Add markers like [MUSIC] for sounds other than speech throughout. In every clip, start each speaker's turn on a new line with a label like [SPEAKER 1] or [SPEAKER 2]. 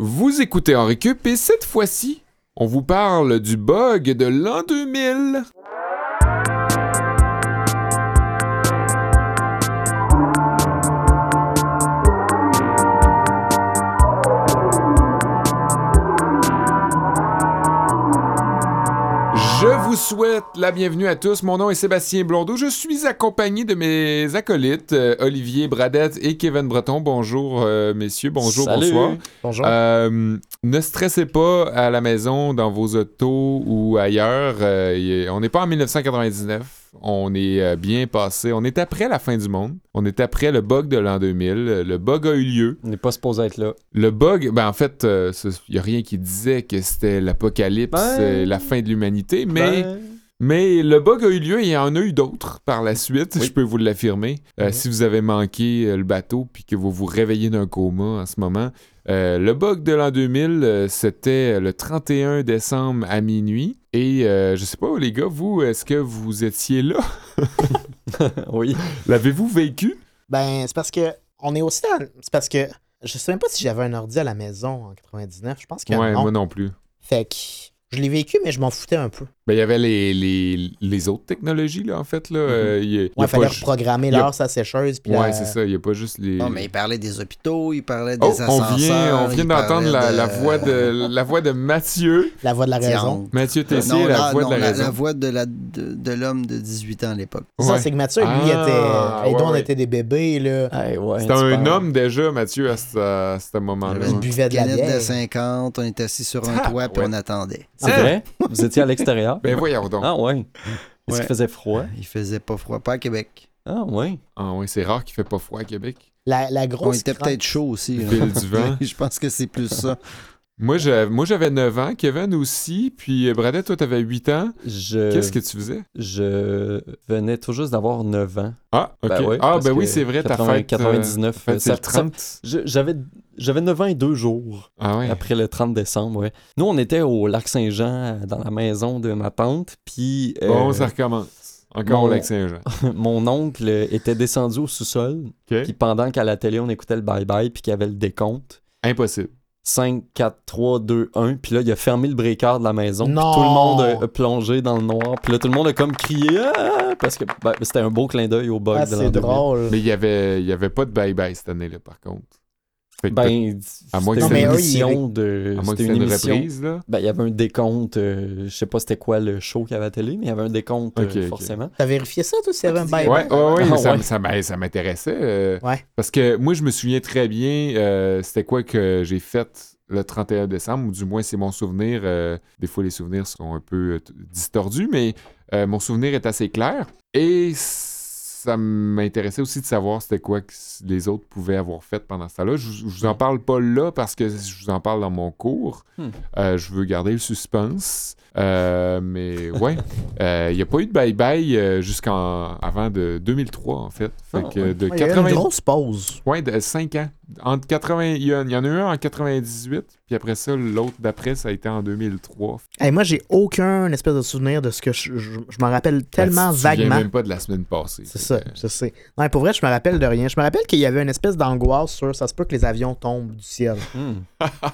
[SPEAKER 1] Vous écoutez en récup et cette fois-ci, on vous parle du bug de l'an 2000. Vous souhaite la bienvenue à tous. Mon nom est Sébastien Blondeau. Je suis accompagné de mes acolytes, euh, Olivier Bradette et Kevin Breton. Bonjour, euh, messieurs. Bonjour,
[SPEAKER 2] Salut.
[SPEAKER 1] bonsoir.
[SPEAKER 3] Bonjour.
[SPEAKER 1] Euh, ne stressez pas à la maison, dans vos autos ou ailleurs. Euh, on n'est pas en 1999. On est euh, bien passé. On est après la fin du monde. On est après le bug de l'an 2000. Le bug a eu lieu.
[SPEAKER 2] On n'est pas supposé être là.
[SPEAKER 1] Le bug, ben en fait, il n'y a rien qui disait que c'était l'apocalypse,
[SPEAKER 2] Ben-
[SPEAKER 1] euh, la fin de l'humanité, mais...
[SPEAKER 2] Ben,
[SPEAKER 1] Mais le bug a eu lieu et il y en a eu d'autres par la suite,
[SPEAKER 2] Oui.
[SPEAKER 1] je peux vous l'affirmer. Euh,
[SPEAKER 3] Mhm.
[SPEAKER 1] Si vous avez manqué euh, le bateau puis que vous vous réveillez d'un coma en ce moment, euh, le bug de l'an 2000, euh, c'était le 31 décembre à minuit. Et euh, je sais pas, les gars, vous, est-ce que vous étiez là? [LAUGHS]
[SPEAKER 2] oui.
[SPEAKER 1] L'avez-vous vécu?
[SPEAKER 3] Ben, c'est parce que on est aussi dans. C'est parce que je sais même pas si j'avais un ordi à la maison en 99. Je pense que
[SPEAKER 1] Ouais,
[SPEAKER 3] non.
[SPEAKER 1] moi non plus.
[SPEAKER 3] Fait que je l'ai vécu, mais je m'en foutais un peu.
[SPEAKER 1] Ben, il y avait les, les, les autres technologies, là, en fait. Là. Euh, il y a- il y a
[SPEAKER 3] Mhm. Ouais, il fallait reprogrammer
[SPEAKER 1] a-
[SPEAKER 3] l'heure sa sécheuse. Puis
[SPEAKER 1] Ouais,
[SPEAKER 3] la-
[SPEAKER 1] c'est ça. Il n'y a pas juste les...
[SPEAKER 4] Non, mais il parlait des hôpitaux, il parlait des
[SPEAKER 1] Oh,
[SPEAKER 4] ascenseurs.
[SPEAKER 1] on vient, on d'entendre la,
[SPEAKER 4] parlait
[SPEAKER 1] la
[SPEAKER 4] de-
[SPEAKER 1] voix de, la voix de Mathieu.
[SPEAKER 3] La voix de la raison.
[SPEAKER 1] Mathieu Tessier,
[SPEAKER 4] Non,
[SPEAKER 1] la
[SPEAKER 4] la,
[SPEAKER 1] voix
[SPEAKER 4] non,
[SPEAKER 1] de la,
[SPEAKER 4] la,
[SPEAKER 1] raison.
[SPEAKER 4] la voix de la- de, de l'homme de 18 ans à l'époque.
[SPEAKER 3] C'est Ça, c'est que Mathieu, lui,
[SPEAKER 1] Ah,
[SPEAKER 3] était. Et
[SPEAKER 1] ouais,
[SPEAKER 3] on
[SPEAKER 1] ouais.
[SPEAKER 3] était des bébés, là.
[SPEAKER 1] C'était un homme déjà, Mathieu, à ce, à ce moment-là.
[SPEAKER 3] Il
[SPEAKER 4] une
[SPEAKER 3] buvait de la
[SPEAKER 4] canette de
[SPEAKER 3] bière.
[SPEAKER 4] 50, on était assis sur un
[SPEAKER 1] Ah,
[SPEAKER 4] toit puis on attendait.
[SPEAKER 2] C'est vrai? Vous étiez à l'extérieur?
[SPEAKER 1] Ben voyons donc.
[SPEAKER 2] Ah, ouais. Est-ce
[SPEAKER 4] Ouais.
[SPEAKER 2] qu'il faisait froid?
[SPEAKER 4] Il faisait pas froid, pas à Québec.
[SPEAKER 2] Ah, ouais.
[SPEAKER 1] Ah oui, c'est rare qu'il fait pas froid à Québec.
[SPEAKER 3] La, la
[SPEAKER 4] On
[SPEAKER 3] grosse.
[SPEAKER 4] était
[SPEAKER 3] crainte-
[SPEAKER 4] peut-être chaud aussi.
[SPEAKER 1] File du vent. [LAUGHS]
[SPEAKER 4] Je pense que c'est plus ça.
[SPEAKER 1] Moi, j'avais, moi, j'avais 9 ans, Kevin aussi, puis euh, Bradette, toi, t'avais 8 ans.
[SPEAKER 2] Je...
[SPEAKER 1] Qu'est-ce que tu faisais?
[SPEAKER 2] Je venais tout juste d'avoir 9 ans.
[SPEAKER 1] Ah, ok.
[SPEAKER 2] Ben ouais,
[SPEAKER 1] ah, ben oui, c'est vrai, ta
[SPEAKER 2] 80
[SPEAKER 1] fête. euh,
[SPEAKER 2] 99,
[SPEAKER 1] ta fête, c'est
[SPEAKER 2] ça-
[SPEAKER 1] le 30.
[SPEAKER 2] Je- J'avais j'avais 9 ans et 2 jours
[SPEAKER 1] Ah ouais.
[SPEAKER 2] après le 30 décembre, ouais. Nous, on était au lac Saint-Jean, euh, dans la maison de ma tante, puis euh,
[SPEAKER 1] Bon, ça recommence. Encore
[SPEAKER 2] mon-
[SPEAKER 1] au Lac-Saint-Jean. [LAUGHS]
[SPEAKER 2] mon oncle était descendu au sous-sol, puis pendant qu'à la télé, on écoutait le bye-bye, puis qu'il y avait le décompte,
[SPEAKER 1] Impossible.
[SPEAKER 2] 5, 4, 3, 2, 1. Puis là, il a fermé le breaker de la maison. puis
[SPEAKER 3] Non!
[SPEAKER 2] tout le monde a, plongé dans le noir. Puis là, tout le monde a comme crié Ah! Parce que ben, c'était un beau clin d'œil au bug
[SPEAKER 3] Ah,
[SPEAKER 2] de l'an
[SPEAKER 3] c'est
[SPEAKER 2] 2000.
[SPEAKER 3] drôle.
[SPEAKER 1] Mais il y avait, il y avait pas de bye-bye cette année-là, par contre. Fait que
[SPEAKER 2] Ben,
[SPEAKER 1] À moins que
[SPEAKER 2] c'était une de.
[SPEAKER 1] à moins que
[SPEAKER 2] une
[SPEAKER 1] une
[SPEAKER 2] émission.
[SPEAKER 1] reprise, là.
[SPEAKER 2] Ben, il y avait un décompte. euh, je sais pas c'était quoi le show qu'il y avait à la télé, mais il y avait un décompte, euh, forcément.
[SPEAKER 3] T'as vérifié ça, toi, s'il y avait un bye
[SPEAKER 1] Ouais, ouais, ouais,
[SPEAKER 2] Ah,
[SPEAKER 1] ça,
[SPEAKER 2] ouais.
[SPEAKER 1] ça m'intéressait. euh,
[SPEAKER 3] Ouais.
[SPEAKER 1] Parce que moi, je me souviens très bien, euh, c'était quoi que j'ai fait le 31 décembre, ou du moins c'est mon souvenir. euh, des fois, les souvenirs sont un peu distordus, mais euh, mon souvenir est assez clair. Et ça m'intéressait aussi de savoir c'était quoi que les autres pouvaient avoir fait pendant ce temps-là. Je, je vous en parle pas là parce que je vous en parle dans mon cours.
[SPEAKER 2] Hmm.
[SPEAKER 1] Euh, je veux garder le suspense. Euh, mais ouais, [LAUGHS] il n'y a pas eu de bye-bye euh, jusqu'en avant de 2003 en fait. Fait
[SPEAKER 2] Ah,
[SPEAKER 1] que
[SPEAKER 2] ouais.
[SPEAKER 1] de
[SPEAKER 3] Ouais, il y a eu
[SPEAKER 1] 80
[SPEAKER 3] une grosse pause.
[SPEAKER 1] Ouais, de 5 ans. Entre 80, il y, en- il y en a eu un en 98, puis après ça, l'autre d'après, ça a été en 2003.
[SPEAKER 3] Hey, moi, j'ai aucun espèce de souvenir de ce que je, je, je m'en rappelle tellement
[SPEAKER 1] Ben,
[SPEAKER 3] vaguement.
[SPEAKER 1] même pas de la semaine passée.
[SPEAKER 3] C'est ça,
[SPEAKER 1] que-
[SPEAKER 3] je sais. Non, mais pour vrai, je me rappelle de rien. Je me rappelle qu'il y avait une espèce d'angoisse sur ça se peut que les avions tombent du ciel.
[SPEAKER 2] Hmm.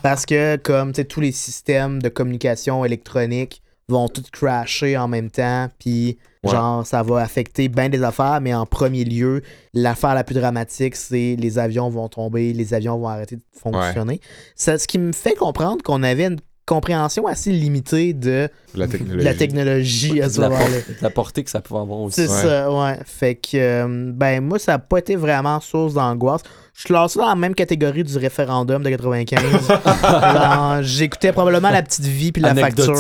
[SPEAKER 3] Parce que, comme, tu sais, tous les systèmes de communication électronique vont tous crasher en même temps, puis
[SPEAKER 1] Ouais.
[SPEAKER 3] genre, ça va affecter bien des affaires, mais en premier lieu, l'affaire la plus dramatique, c'est les avions vont tomber, les avions vont arrêter de fonctionner. Ça, ce qui me fait comprendre qu'on avait une compréhension assez limitée de
[SPEAKER 1] La technologie.
[SPEAKER 3] la technologie à ce
[SPEAKER 2] De la, por-
[SPEAKER 3] moment-là.
[SPEAKER 2] de la portée que ça pouvait avoir aussi.
[SPEAKER 3] C'est ça, ouais. Fait que, euh, ben, moi, ça n'a pas été vraiment source d'angoisse. Je classe ça dans la même catégorie du référendum de 95. [LAUGHS] Genre, J'écoutais probablement la petite vie puis la facture.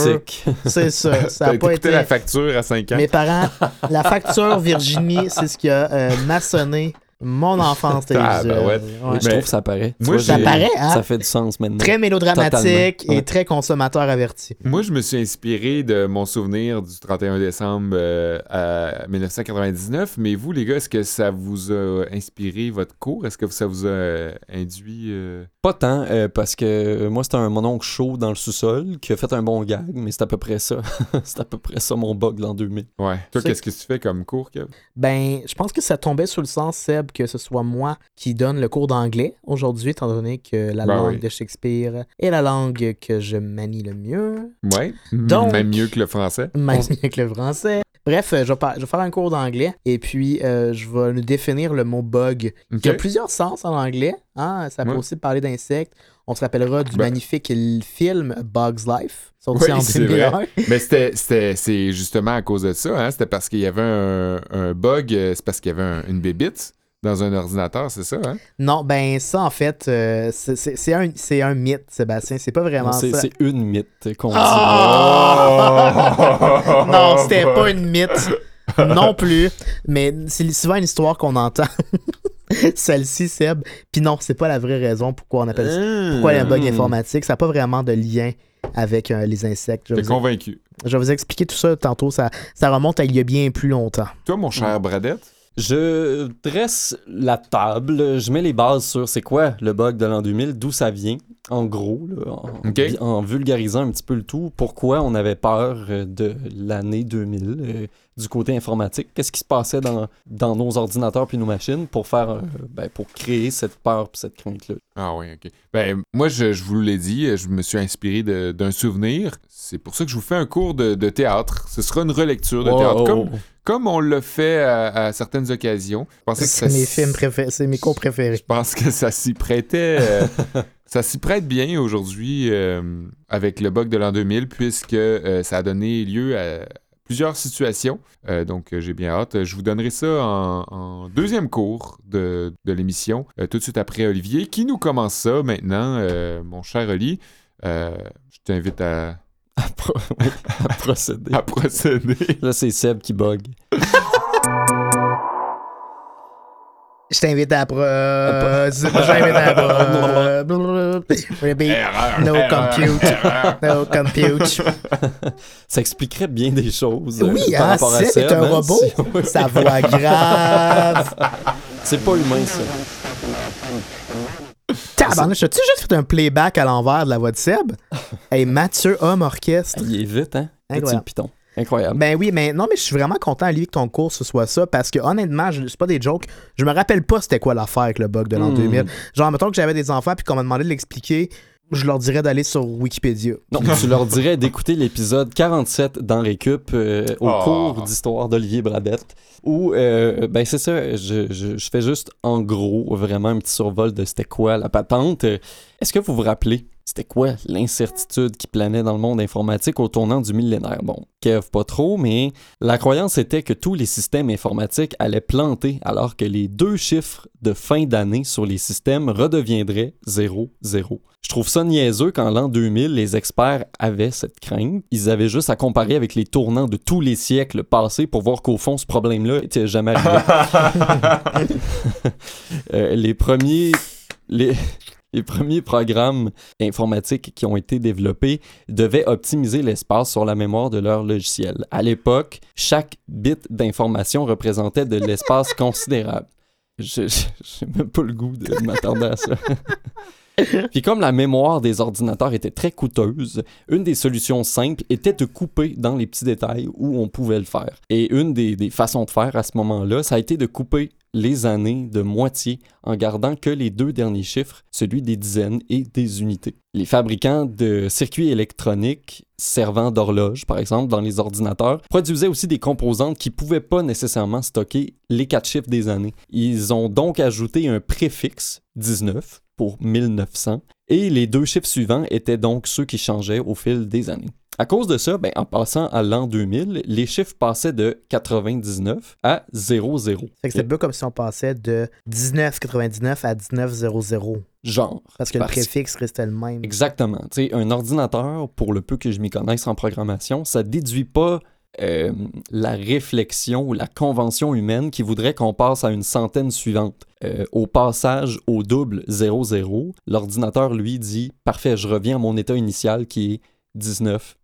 [SPEAKER 3] C'est ça. Ça n'a pas
[SPEAKER 1] écouté
[SPEAKER 3] été.
[SPEAKER 1] la facture à 5 ans.
[SPEAKER 3] Mes parents, la facture Virginie, c'est ce qui a euh, maçonné mon [LAUGHS] enfance
[SPEAKER 1] Ah,
[SPEAKER 3] télévisuelle.
[SPEAKER 1] ben ouais.
[SPEAKER 3] Ouais.
[SPEAKER 2] Je trouve que ça paraît.
[SPEAKER 1] Moi,
[SPEAKER 2] vois,
[SPEAKER 3] Ça paraît, hein?
[SPEAKER 2] Ça fait du sens maintenant.
[SPEAKER 3] Très mélodramatique
[SPEAKER 2] Totalement,
[SPEAKER 3] et
[SPEAKER 2] ouais.
[SPEAKER 3] très consommateur averti.
[SPEAKER 1] Moi, je me suis inspiré de mon souvenir du 31 décembre euh, à 1999. Mais vous, les gars, est-ce que ça vous a inspiré votre cours? Est-ce que ça vous a euh, induit... euh,
[SPEAKER 2] Pas tant, euh, parce que euh, moi, c'était un mononcle chaud dans le sous-sol qui a fait un bon gag, mais c'est à peu près ça. [LAUGHS] c'est à peu près ça mon bug l'an 2000.
[SPEAKER 1] Ouais. Toi, qu'est-ce que tu fais comme cours, Kev?
[SPEAKER 3] Ben, je pense que ça tombait sur le sens, Seb, que ce soit moi qui donne le cours d'anglais aujourd'hui, étant donné que la
[SPEAKER 1] Ben
[SPEAKER 3] langue
[SPEAKER 1] oui.
[SPEAKER 3] de Shakespeare est la langue que je manie le mieux,
[SPEAKER 1] Ouais.
[SPEAKER 3] Donc-
[SPEAKER 1] Même mieux que le français.
[SPEAKER 3] même mieux que le français. Bref, euh, je vais, je vais faire un cours d'anglais et puis euh, je vais nous définir le mot bug. Y a plusieurs sens en anglais. Hein? Ça peut
[SPEAKER 1] Ouais.
[SPEAKER 3] aussi parler d'insectes. On se rappellera du
[SPEAKER 1] Ben-
[SPEAKER 3] magnifique film Bug's Life, sorti
[SPEAKER 1] Oui,
[SPEAKER 3] en [LAUGHS]
[SPEAKER 1] c'est
[SPEAKER 3] 2001.
[SPEAKER 1] Mais c'était, c'est justement à cause de ça, hein? C'était parce qu'il y avait un, un bug, euh, c'est parce qu'il y avait un- une bébite dans un ordinateur, c'est ça, hein?
[SPEAKER 3] Non, ben ça, en fait, euh, c'est- un, c'est un mythe, Sébastien. C'est pas vraiment
[SPEAKER 2] Non,
[SPEAKER 3] ça.
[SPEAKER 2] c'est une mythe qu'on dit.
[SPEAKER 3] Ah! [LAUGHS] non, c'était pas une mythe. Non plus. Mais c'est souvent une histoire qu'on entend. [LAUGHS] Celle-ci, Seb. Puis non, c'est pas la vraie raison pourquoi on appelle ça. Pourquoi il y a un bug informatique. Ça n'a pas vraiment de lien avec euh, les insectes. Je vais,
[SPEAKER 1] T'es
[SPEAKER 3] vous,
[SPEAKER 1] convaincu.
[SPEAKER 3] je vais vous expliquer tout ça tantôt. Ça, ça remonte à il y a bien plus longtemps.
[SPEAKER 1] Toi, mon cher Bradette,
[SPEAKER 2] Je dresse la table, je mets les bases sur c'est quoi le bug de l'an 2000, d'où ça vient, en gros, là, en, en vulgarisant un petit peu le tout, pourquoi on avait peur euh, de l'année 2000 euh, du côté informatique, qu'est-ce qui se passait dans, dans nos ordinateurs puis nos machines pour faire, euh, ben, pour créer cette peur puis cette crainte-là?
[SPEAKER 1] Ah oui, ok. Ben, moi, je, je vous l'ai dit, je me suis inspiré d'un souvenir. C'est pour ça que je vous fais un cours de, de théâtre. Ce sera une relecture de
[SPEAKER 2] Oh,
[SPEAKER 1] théâtre,
[SPEAKER 2] oh,
[SPEAKER 1] comme,
[SPEAKER 2] oh.
[SPEAKER 1] Comme on l'a fait à, à certaines occasions.
[SPEAKER 3] C'est mes films préférés. C'est mes cours préférés.
[SPEAKER 1] Je pense que ça s'y prêtait. euh, [LAUGHS] ça s'y prête bien aujourd'hui euh, avec le bug de l'an 2000, puisque euh, ça a donné lieu à plusieurs situations. Donc, j'ai bien hâte. Je vous donnerai ça en, en deuxième cours de, de l'émission, tout de suite après Olivier, qui nous commence ça maintenant, mon cher Oli. Je t'invite à, [LAUGHS]
[SPEAKER 2] À, pro- oui, à procéder.
[SPEAKER 1] à procéder.
[SPEAKER 2] Là, c'est Seb qui bug.
[SPEAKER 3] Je t'invite à pro... Je t'invite à pro... Repeat.
[SPEAKER 1] Erreur,
[SPEAKER 3] No
[SPEAKER 1] erreur,
[SPEAKER 3] compute.
[SPEAKER 1] erreur.
[SPEAKER 3] No compute. [LAUGHS]
[SPEAKER 2] Ça expliquerait bien des choses. euh,
[SPEAKER 3] Oui,
[SPEAKER 2] par
[SPEAKER 3] hein,
[SPEAKER 2] rapport à
[SPEAKER 3] Seb est
[SPEAKER 2] Seb,
[SPEAKER 3] un
[SPEAKER 2] hein,
[SPEAKER 3] robot.
[SPEAKER 2] si-.
[SPEAKER 3] Sa voix grave.
[SPEAKER 2] C'est pas humain, ça.
[SPEAKER 3] Tabarnouche, as-tu juste fait un playback à l'envers de la voix de Seb? Hey, Mathieu Homme Orchestre.
[SPEAKER 2] Il est vite, hein?
[SPEAKER 3] Incroyable.
[SPEAKER 2] piton. Incroyable.
[SPEAKER 3] Ben oui, mais non, mais je suis vraiment content, lui, que ton cours ce soit ça, parce que honnêtement, je- c'est pas des jokes. Je me rappelle pas c'était quoi l'affaire avec le bug de l'an
[SPEAKER 2] Hmm.
[SPEAKER 3] 2000. Genre, mettons que j'avais des enfants puis qu'on m'a demandé de l'expliquer, je leur dirais d'aller sur Wikipédia.
[SPEAKER 2] Non, [LAUGHS] tu leur dirais d'écouter l'épisode 47 dans Récup euh, au
[SPEAKER 1] Oh.
[SPEAKER 2] cours d'histoire d'Olivier Bradette. Où, euh, ben c'est ça, je, je- je fais juste en gros vraiment un petit survol de c'était quoi la patente. Est-ce que vous vous rappelez, c'était quoi l'incertitude qui planait dans le monde informatique au tournant du millénaire? Bon, Kev, pas trop, mais la croyance était que tous les systèmes informatiques allaient planter alors que les deux chiffres de fin d'année sur les systèmes redeviendraient 0, 0. Je trouve ça niaiseux qu'en l'an 2000, les experts avaient cette crainte. Ils avaient juste à comparer avec les tournants de tous les siècles passés pour voir qu'au fond, ce problème-là était jamais arrivé. [LAUGHS] [LAUGHS] Euh, les premiers... Les... Les premiers programmes informatiques qui ont été développés devaient optimiser l'espace sur la mémoire de leur logiciel. À l'époque, chaque bit d'information représentait de l'espace [LAUGHS] considérable. Je j'ai même pas le goût de m'attendre à ça. [LAUGHS] [LAUGHS] Puis comme la mémoire des ordinateurs était très coûteuse, une des solutions simples était de couper dans les petits détails où on pouvait le faire. Et une des, façons de faire à ce moment-là, ça a été de couper les années de moitié en gardant que les deux derniers chiffres, celui des dizaines et des unités. Les fabricants de circuits électroniques servant d'horloge, par exemple, dans les ordinateurs, produisaient aussi des composantes qui ne pouvaient pas nécessairement stocker les quatre chiffres des années. Ils ont donc ajouté un préfixe 19 pour 1900 et les deux chiffres suivants étaient donc ceux qui changeaient au fil des années. À cause de ça, ben, en passant à l'an 2000, les chiffres passaient de 99 à 00.
[SPEAKER 3] Fait que c'est un peu comme si on passait de 1999 à 1900.
[SPEAKER 2] Genre.
[SPEAKER 3] Parce que le préfixe restait le même.
[SPEAKER 2] Exactement. Tu sais, un ordinateur, pour le peu que je m'y connaisse en programmation, ça déduit pas euh, la réflexion ou la convention humaine qui voudrait qu'on passe à une centaine suivante. Euh, au passage au double 00, l'ordinateur lui dit Parfait, je reviens à mon état initial qui est 19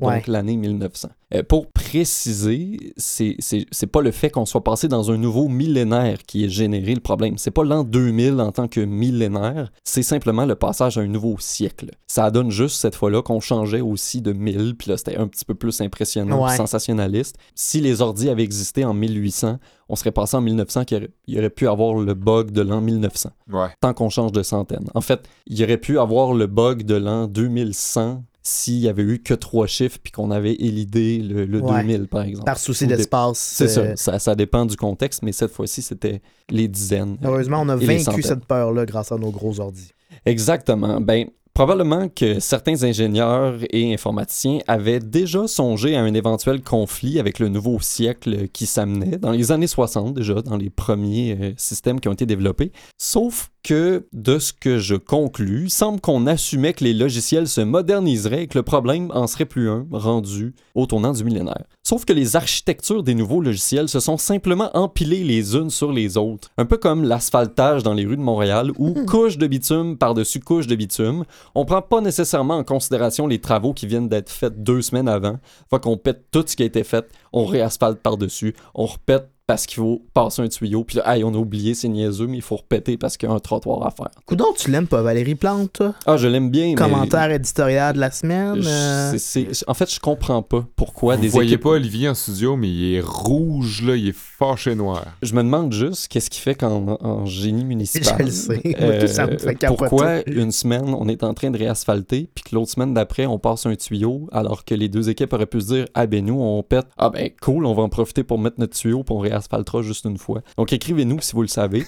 [SPEAKER 2] donc
[SPEAKER 3] Ouais.
[SPEAKER 2] l'année 1900. Euh, pour préciser, c'est c'est- c'est pas le fait qu'on soit passé dans un nouveau millénaire qui ait généré le problème. C'est pas l'an 2000 en tant que millénaire, c'est simplement le passage à un nouveau siècle. Ça donne juste cette fois-là qu'on changeait aussi de 1000, puis là c'était un petit peu plus impressionnant,
[SPEAKER 3] Ouais.
[SPEAKER 2] sensationnaliste. Si les ordis avaient existé en 1800, on serait passé en 1900 qu'il y aurait- il aurait pu avoir le bug de l'an 1900
[SPEAKER 1] Ouais.
[SPEAKER 2] tant qu'on change de centaine. En fait, il y aurait pu avoir le bug de l'an 2100 s'il y avait eu que trois chiffres puis qu'on avait élidé le, le
[SPEAKER 3] Ouais.
[SPEAKER 2] 2000, par exemple.
[SPEAKER 3] Par souci
[SPEAKER 2] Ou des-
[SPEAKER 3] d'espace.
[SPEAKER 2] C'est
[SPEAKER 3] euh,
[SPEAKER 2] ça, ça, ça dépend du contexte, mais cette fois-ci, c'était les dizaines.
[SPEAKER 3] Heureusement, on a vaincu cette peur-là grâce à nos gros ordis.
[SPEAKER 2] Exactement. Ben, probablement que certains ingénieurs et informaticiens avaient déjà songé à un éventuel conflit avec le nouveau siècle qui s'amenait dans les années 60 déjà, dans les premiers euh, systèmes qui ont été développés. Sauf que, de ce que je conclus, semble qu'on assumait que les logiciels se moderniseraient et que le problème en serait plus un rendu au tournant du millénaire. Sauf que les architectures des nouveaux logiciels se sont simplement empilées les unes sur les autres, un peu comme l'asphaltage dans les rues de Montréal où couche de bitume par-dessus couche de bitume, on prend pas nécessairement en considération les travaux qui viennent d'être faits deux semaines avant. Fait qu'on pète tout ce qui a été fait, on réasphalte par-dessus, on repète parce qu'il faut passer un tuyau, puis là, hey, on a oublié, c'est niaiseux, mais il faut repéter parce qu'il y a un trottoir à faire.
[SPEAKER 3] Coudon, tu l'aimes pas, Valérie Plante, toi?
[SPEAKER 2] Ah, je l'aime bien, mais...
[SPEAKER 3] Commentaire éditorial de la semaine.
[SPEAKER 2] je-
[SPEAKER 3] euh,
[SPEAKER 2] En fait, je comprends pas pourquoi
[SPEAKER 1] Vous
[SPEAKER 2] des
[SPEAKER 1] voyez
[SPEAKER 2] équipes...
[SPEAKER 1] pas Olivier en studio, mais il est rouge, là, il est fâché noir.
[SPEAKER 2] Je me demande juste qu'est-ce qu'il fait quand en, génie municipal. [LAUGHS]
[SPEAKER 3] Je le sais. Moi, tout ça me fait capoter.
[SPEAKER 2] pourquoi une semaine on est en train de réasphalter, puis que l'autre semaine d'après on passe un tuyau, alors que les deux équipes auraient pu se dire ah ben nous on pète, ah ben cool, on va en profiter pour mettre notre tuyau, puis on réasphaltera juste une fois. Donc écrivez-nous si vous le savez.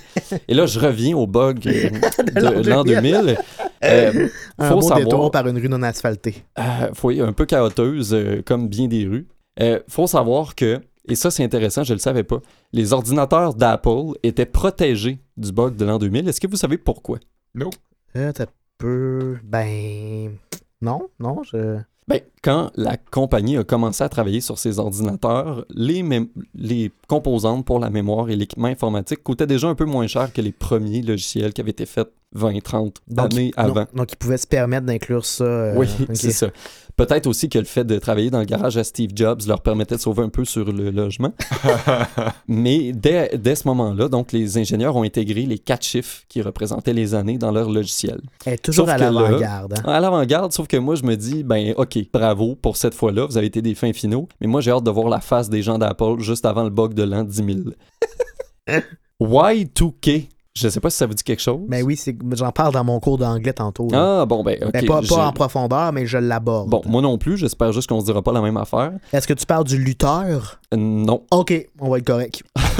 [SPEAKER 2] Et là je reviens au bug euh, [LAUGHS] de l'an 2000. Euh,
[SPEAKER 3] un
[SPEAKER 2] faut
[SPEAKER 3] beau
[SPEAKER 2] savoir-
[SPEAKER 3] détour par une rue non asphaltée.
[SPEAKER 2] euh, faut- un peu chaoteuse, euh, comme bien des rues. Euh, faut savoir que, et ça c'est intéressant, je le savais pas, les ordinateurs d'Apple étaient protégés du bug de l'an 2000. Est-ce que vous savez pourquoi?
[SPEAKER 3] Euh, t'as peu. Ben. Non, non, je.
[SPEAKER 2] Ben, quand la compagnie a commencé à travailler sur ses ordinateurs, les, les composantes pour la mémoire et l'équipement informatique coûtaient déjà un peu moins cher que les premiers logiciels qui avaient été faits 20, 30
[SPEAKER 3] Donc,
[SPEAKER 2] années
[SPEAKER 3] il-
[SPEAKER 2] avant.
[SPEAKER 3] Donc, donc, ils pouvaient se permettre d'inclure ça. euh,
[SPEAKER 2] oui, c'est ça. Peut-être aussi que le fait de travailler dans le garage à Steve Jobs leur permettait de sauver un peu sur le logement. [LAUGHS] Mais dès, dès ce moment-là, donc les ingénieurs ont intégré les quatre chiffres qui représentaient les années dans leur logiciel.
[SPEAKER 3] Elle est toujours
[SPEAKER 2] Sauf
[SPEAKER 3] à l'avant-garde. hein.
[SPEAKER 2] À l'avant-garde, sauf que moi, je me dis, ben, ok, bravo pour cette fois-là, vous avez été des fins finaux, mais moi, j'ai hâte de voir la face des gens d'Apple juste avant le bug de l'an 10 000. Y2K, je sais pas si ça vous dit quelque chose.
[SPEAKER 3] Ben oui, j'en parle dans mon cours d'anglais tantôt. là.
[SPEAKER 2] Ah, bon, ben, ok.
[SPEAKER 3] Ben, pas,
[SPEAKER 2] j'ai-
[SPEAKER 3] pas en profondeur, mais je l'aborde.
[SPEAKER 2] Bon, moi non plus, j'espère juste qu'on se dira pas la même affaire.
[SPEAKER 3] Est-ce que tu parles du lutteur?
[SPEAKER 2] Non.
[SPEAKER 3] Ok, on va être correct. [LAUGHS]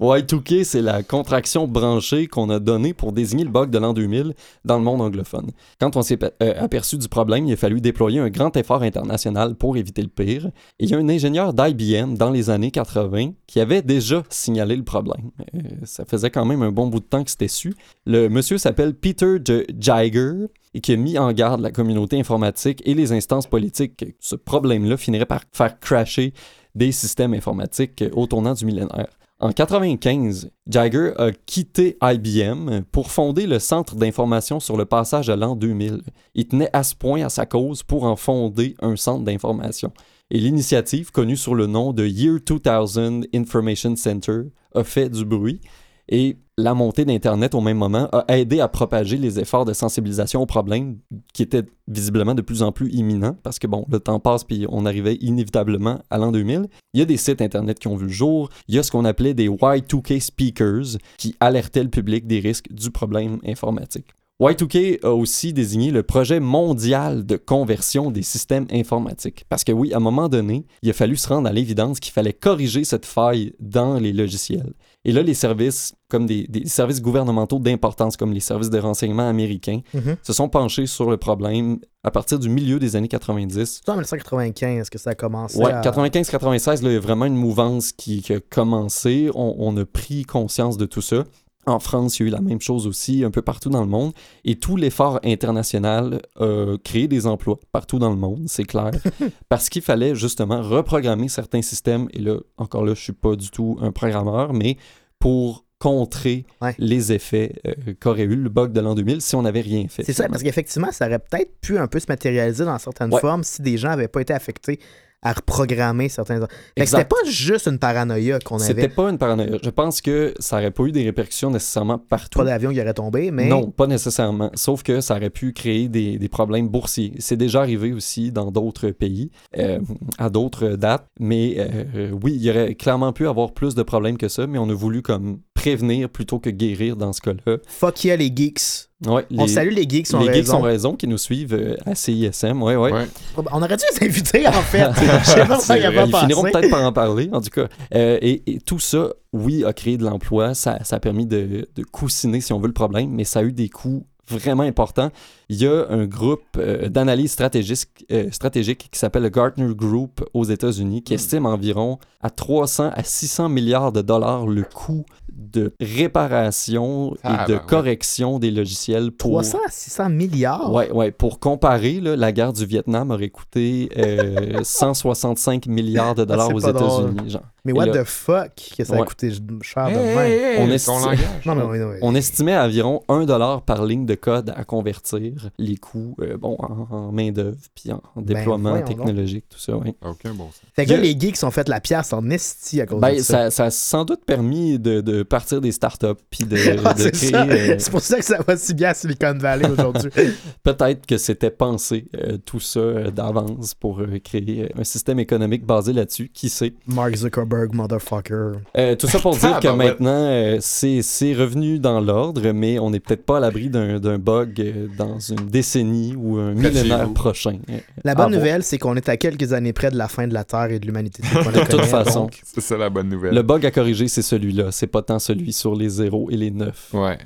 [SPEAKER 2] Y2K, c'est la contraction branchée qu'on a donnée pour désigner le bug de l'an 2000 dans le monde anglophone. Quand on s'est euh, aperçu du problème, il a fallu déployer un grand effort international pour éviter le pire. Et il y a un ingénieur d'IBM dans les années 80 qui avait déjà signalé le problème. Euh, ça faisait quand même un bon bout de temps que c'était su. Le monsieur s'appelle Peter J- Jagger et qui a mis en garde la communauté informatique et les instances politiques que ce problème-là finirait par faire crasher des systèmes informatiques au tournant du millénaire. En 95, Jagger a quitté IBM pour fonder le Centre d'information sur le passage à l'an 2000. Il tenait à ce point à sa cause pour en fonder un centre d'information. Et l'initiative, connue sous le nom de Year 2000 Information Center, a fait du bruit. Et la montée d'Internet au même moment a aidé à propager les efforts de sensibilisation au problème qui étaient visiblement de plus en plus imminents parce que bon, le temps passe puis on arrivait inévitablement à l'an 2000. Il y a des sites Internet qui ont vu le jour. Il y a ce qu'on appelait des Y2K speakers qui alertaient le public des risques du problème informatique. Y2K a aussi désigné le projet mondial de conversion des systèmes informatiques. Parce que oui, à un moment donné, il a fallu se rendre à l'évidence qu'il fallait corriger cette faille dans les logiciels. Et là, les services, comme des, des services gouvernementaux d'importance, comme les services de renseignement américains,
[SPEAKER 3] Mhm.
[SPEAKER 2] se sont penchés sur le problème à partir du milieu des années 90.
[SPEAKER 3] C'est en 1995 que ça a commencé.
[SPEAKER 2] Ouais,
[SPEAKER 3] à-
[SPEAKER 2] 95-96, là, il y a vraiment une mouvance qui, qui a commencé. On, on a pris conscience de tout ça. En France, il y a eu la même chose aussi, un peu partout dans le monde. Et tout l'effort international a créé des emplois partout dans le monde, c'est clair. [LAUGHS] parce qu'il fallait justement reprogrammer certains systèmes. Et là, encore là, je suis pas du tout un programmeur, mais pour contrer
[SPEAKER 3] Ouais.
[SPEAKER 2] les effets euh, qu'aurait eu le bug de l'an 2000 si on n'avait rien fait.
[SPEAKER 3] C'est ça, parce qu'effectivement, ça aurait peut-être pu un peu se matérialiser dans certaines
[SPEAKER 2] Ouais.
[SPEAKER 3] formes si des gens n'avaient pas été affectés à reprogrammer certains. C'était pas juste une paranoïa qu'on
[SPEAKER 2] C'était
[SPEAKER 3] avait.
[SPEAKER 2] pas une paranoïa. Je pense que ça aurait pas eu des répercussions nécessairement partout.
[SPEAKER 3] Pas d'avion qui aurait tombé, mais.
[SPEAKER 2] Non, pas nécessairement. Sauf que ça aurait pu créer des, des problèmes boursiers. C'est déjà arrivé aussi dans d'autres pays, euh, à d'autres dates. Mais euh, oui, il y aurait clairement pu avoir plus de problèmes que ça, mais on a voulu comme prévenir plutôt que guérir dans ce cas-là.
[SPEAKER 3] Fuck yeah, les geeks.
[SPEAKER 2] Ouais,
[SPEAKER 3] On salue les geeks, ont
[SPEAKER 2] les geeks
[SPEAKER 3] raison.
[SPEAKER 2] ont raison qui nous suivent euh, à CISM. Ouais, ouais.
[SPEAKER 1] Ouais.
[SPEAKER 3] On aurait dû les inviter, en fait. [LAUGHS] Je sais pas ça, il a pas
[SPEAKER 2] Ils finiront peut-être par en parler, en tout cas. Euh, et, et tout ça, oui, a créé de l'emploi, ça, ça a permis de, de coussiner, si on veut, le problème, mais ça a eu des coûts vraiment importants. Il y a un groupe euh, d'analyse stratégique, euh, stratégique qui s'appelle le Gartner Group aux États-Unis, qui estime environ à 300 à 600 milliards de dollars le coût de réparation
[SPEAKER 1] Ah,
[SPEAKER 2] et de
[SPEAKER 1] ben ouais.
[SPEAKER 2] correction des logiciels pour...
[SPEAKER 3] 300 à 600 milliards?
[SPEAKER 2] Ouais, ouais. Pour comparer, là, la guerre du Vietnam aurait coûté euh, [LAUGHS] 165 milliards de dollars
[SPEAKER 3] Ah,
[SPEAKER 2] aux. États-Unis. genre.
[SPEAKER 3] Mais what
[SPEAKER 2] là-
[SPEAKER 3] the fuck que ça a
[SPEAKER 2] Ouais.
[SPEAKER 3] coûté cher de
[SPEAKER 1] Hey,
[SPEAKER 3] même.
[SPEAKER 1] hey,
[SPEAKER 2] On
[SPEAKER 1] ton
[SPEAKER 2] est-
[SPEAKER 1] langage.
[SPEAKER 3] Non, mais oui, oui.
[SPEAKER 2] On estimait à environ 1 dollar par ligne de code à convertir les coûts euh, bon, en, en main-d'œuvre puis en, en
[SPEAKER 3] Ben,
[SPEAKER 2] déploiement technologique, tout ça. ouais.
[SPEAKER 1] Aucun bon sens.
[SPEAKER 3] Fait que là, les geeks ont fait la pièce en esti à cause
[SPEAKER 2] Ben,
[SPEAKER 3] de ça.
[SPEAKER 2] ça, ça a sans doute permis de, de partir des startups puis de, [LAUGHS]
[SPEAKER 3] Ah,
[SPEAKER 2] créer. euh,
[SPEAKER 3] C'est pour ça que ça va si bien à Silicon Valley aujourd'hui. [LAUGHS]
[SPEAKER 2] Peut-être que c'était pensé euh, tout ça euh, d'avance pour euh, créer un système économique basé là-dessus. Qui sait?
[SPEAKER 3] Mark Zuckerberg, motherfucker.
[SPEAKER 2] Euh, tout ça pour [LAUGHS] dire que
[SPEAKER 1] Tabarouette.
[SPEAKER 2] maintenant, euh, c'est revenu dans l'ordre, mais on n'est peut-être pas à l'abri d'un bug euh, dans une décennie ou un millénaire prochain.
[SPEAKER 3] La bonne nouvelle, c'est qu'on est à quelques années près de la fin de la Terre et de l'humanité. [LAUGHS]
[SPEAKER 2] De toute façon.
[SPEAKER 1] C'est ça la bonne nouvelle.
[SPEAKER 2] Le bug à corriger, c'est celui-là. C'est pas tant celui sur les 0 et les 9.
[SPEAKER 1] Ouais.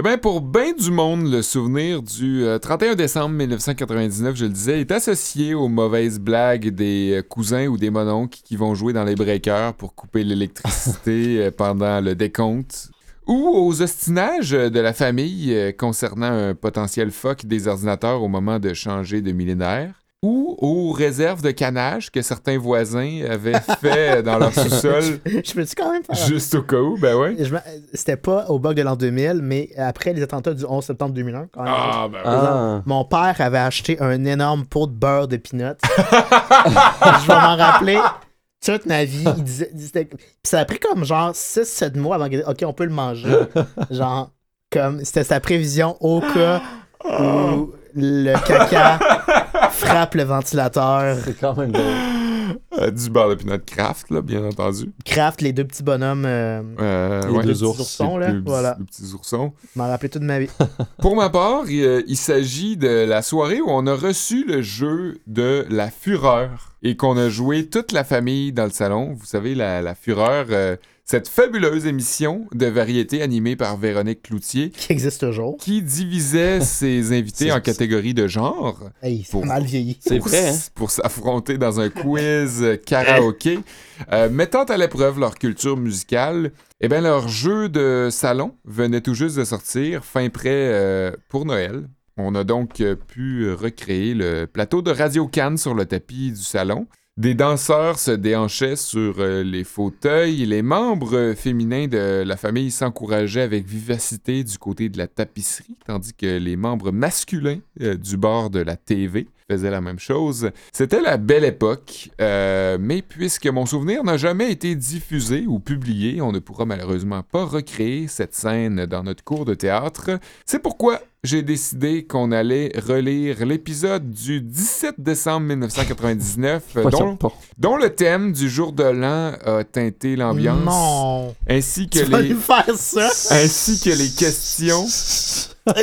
[SPEAKER 1] Eh bien, pour bien du monde, le souvenir du euh, 31 décembre 1999, je le disais, est associé aux mauvaises blagues des euh, cousins ou des mononcles qui vont jouer dans les breakers pour couper l'électricité [LAUGHS] euh, pendant le décompte. Ou aux ostinages euh, de la famille euh, concernant un potentiel fuck des ordinateurs au moment de changer de millénaire. Ou aux réserves de canage que certains voisins avaient [LAUGHS] fait dans leur sous-sol
[SPEAKER 3] Je peux-tu quand même faire.
[SPEAKER 1] Juste au cas où, ben ouais.
[SPEAKER 3] C'était pas au bug de l'an 2000, mais après les attentats du 11 septembre 2001. Quand même.
[SPEAKER 1] Ah, ben ouais.
[SPEAKER 2] Ah,
[SPEAKER 3] Mon père avait acheté un énorme pot de beurre de peanuts. [LAUGHS] je vais m'en rappeler toute ma vie. Il disait, il disait- Puis ça a pris comme genre 6-7 mois avant que. Ok, on peut le manger. Genre, comme c'était sa prévision au cas [GASPS] où le caca frappe le ventilateur.
[SPEAKER 2] c'est quand même drôle.
[SPEAKER 1] Euh, du beurre de pinot craft, là, bien entendu.
[SPEAKER 3] Craft les deux petits bonhommes. euh,
[SPEAKER 1] Euh,
[SPEAKER 2] Les
[SPEAKER 1] ouais,
[SPEAKER 2] deux
[SPEAKER 1] les
[SPEAKER 2] ours.
[SPEAKER 1] petits
[SPEAKER 3] oursons, là,
[SPEAKER 1] les petits-
[SPEAKER 3] voilà.
[SPEAKER 1] les petits oursons.
[SPEAKER 3] je m'en rappelais toute ma vie. [LAUGHS]
[SPEAKER 1] Pour ma part, il, il s'agit de la soirée où on a reçu le jeu de la Fureur et qu'on a joué toute la famille dans le salon. Vous savez, la, la Fureur, euh, cette fabuleuse émission de variété animée par Véronique Cloutier
[SPEAKER 3] Qui existe toujours.
[SPEAKER 1] qui divisait [LAUGHS] ses invités en catégories de genre.
[SPEAKER 3] Hey,
[SPEAKER 1] Pour-
[SPEAKER 3] mal vieilli.
[SPEAKER 2] C'est
[SPEAKER 1] pour,
[SPEAKER 2] vrai, hein?
[SPEAKER 1] pour s'affronter dans un quiz karaoké, euh, mettant à l'épreuve leur culture musicale. Eh bien, leur jeu de salon venait tout juste de sortir, fin prêt euh, pour Noël. On a donc euh, pu recréer le plateau de Radio Cannes sur le tapis du salon. Des danseurs se déhanchaient sur euh, les fauteuils. Les membres féminins de la famille s'encourageaient avec vivacité du côté de la tapisserie, tandis que les membres masculins euh, du bord de la TV faisaient la même chose. C'était la belle époque, euh, mais puisque mon souvenir n'a jamais été diffusé ou publié, on ne pourra malheureusement pas recréer cette scène dans notre cours de théâtre. C'est pourquoi j'ai décidé qu'on allait relire l'épisode du 17 décembre 1999, euh, dont, dont le thème du jour de l'an a teinté l'ambiance,
[SPEAKER 3] Non.
[SPEAKER 1] ainsi que
[SPEAKER 3] Tu vas
[SPEAKER 1] les
[SPEAKER 3] nous faire ça?
[SPEAKER 1] ainsi que les questions.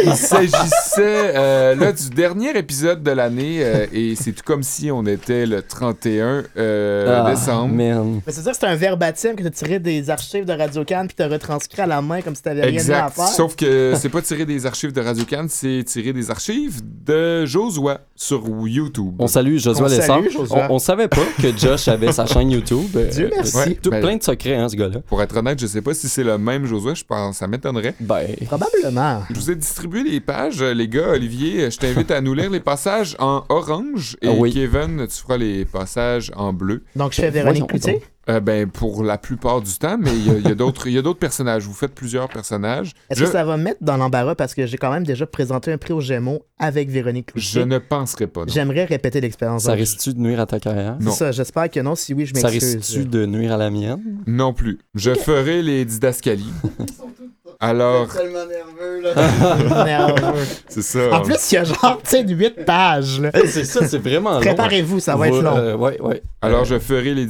[SPEAKER 1] Il s'agissait euh, là du dernier épisode de l'année euh, et c'est tout comme si on était le 31 euh,
[SPEAKER 2] Ah,
[SPEAKER 1] décembre.
[SPEAKER 2] man.
[SPEAKER 3] Mais c'est-à-dire que c'est un verbatim que tu as tiré des archives de Radio Cannes puis tu as retranscrit à la main comme si tu rien eu à
[SPEAKER 1] Exact.
[SPEAKER 3] faire.
[SPEAKER 1] Sauf que c'est pas tiré des archives de Radio Cannes, c'est tiré des archives de Josua sur YouTube.
[SPEAKER 2] On salue
[SPEAKER 3] salue
[SPEAKER 2] Lessard. On, on savait pas que Josh avait sa chaîne YouTube. [LAUGHS] Euh,
[SPEAKER 3] Dieu merci.
[SPEAKER 1] Ouais.
[SPEAKER 2] Tout
[SPEAKER 1] Ben-
[SPEAKER 2] plein de secrets, hein, ce gars-là.
[SPEAKER 1] Pour être honnête, je sais pas si c'est le même Josua, je pense, ça m'étonnerait.
[SPEAKER 2] Ben,
[SPEAKER 3] Probablement.
[SPEAKER 1] Je vous ai distribué les pages, euh, les gars. Olivier, euh, je t'invite à nous lire les passages en orange et
[SPEAKER 2] Ah oui.
[SPEAKER 1] Kevin, tu feras les passages en bleu.
[SPEAKER 3] Donc je fais Véronique Cloutier?
[SPEAKER 1] Euh, ben, pour la plupart du temps, mais il y a, y a d'autres il y a d'autres personnages. Vous faites plusieurs personnages.
[SPEAKER 3] Est-ce
[SPEAKER 1] Je,
[SPEAKER 3] que ça va me mettre dans l'embarras parce que j'ai quand même déjà présenté un prix aux Gémeaux avec Véronique
[SPEAKER 1] je
[SPEAKER 3] Cloutier.
[SPEAKER 1] ne penserai pas. non.
[SPEAKER 3] J'aimerais répéter l'expérience.
[SPEAKER 2] Ça risque-tu de nuire à ta carrière?
[SPEAKER 3] C'est
[SPEAKER 1] Non.
[SPEAKER 3] ça, j'espère que non. Si oui, je
[SPEAKER 2] Ça
[SPEAKER 3] m'excuse.
[SPEAKER 2] risque-tu de nuire à la mienne?
[SPEAKER 1] Non plus. Je ferai les didascalies. [LAUGHS] Alors,
[SPEAKER 4] tellement nerveux, là. [LAUGHS]
[SPEAKER 3] Nerveux.
[SPEAKER 1] c'est ça.
[SPEAKER 3] En plus, il y a genre, tu sais, 8 pages. là.
[SPEAKER 2] c'est ça, c'est vraiment long.
[SPEAKER 3] Préparez-vous, ça va être long.
[SPEAKER 2] Euh, ouais, ouais.
[SPEAKER 1] Alors, je ferai les,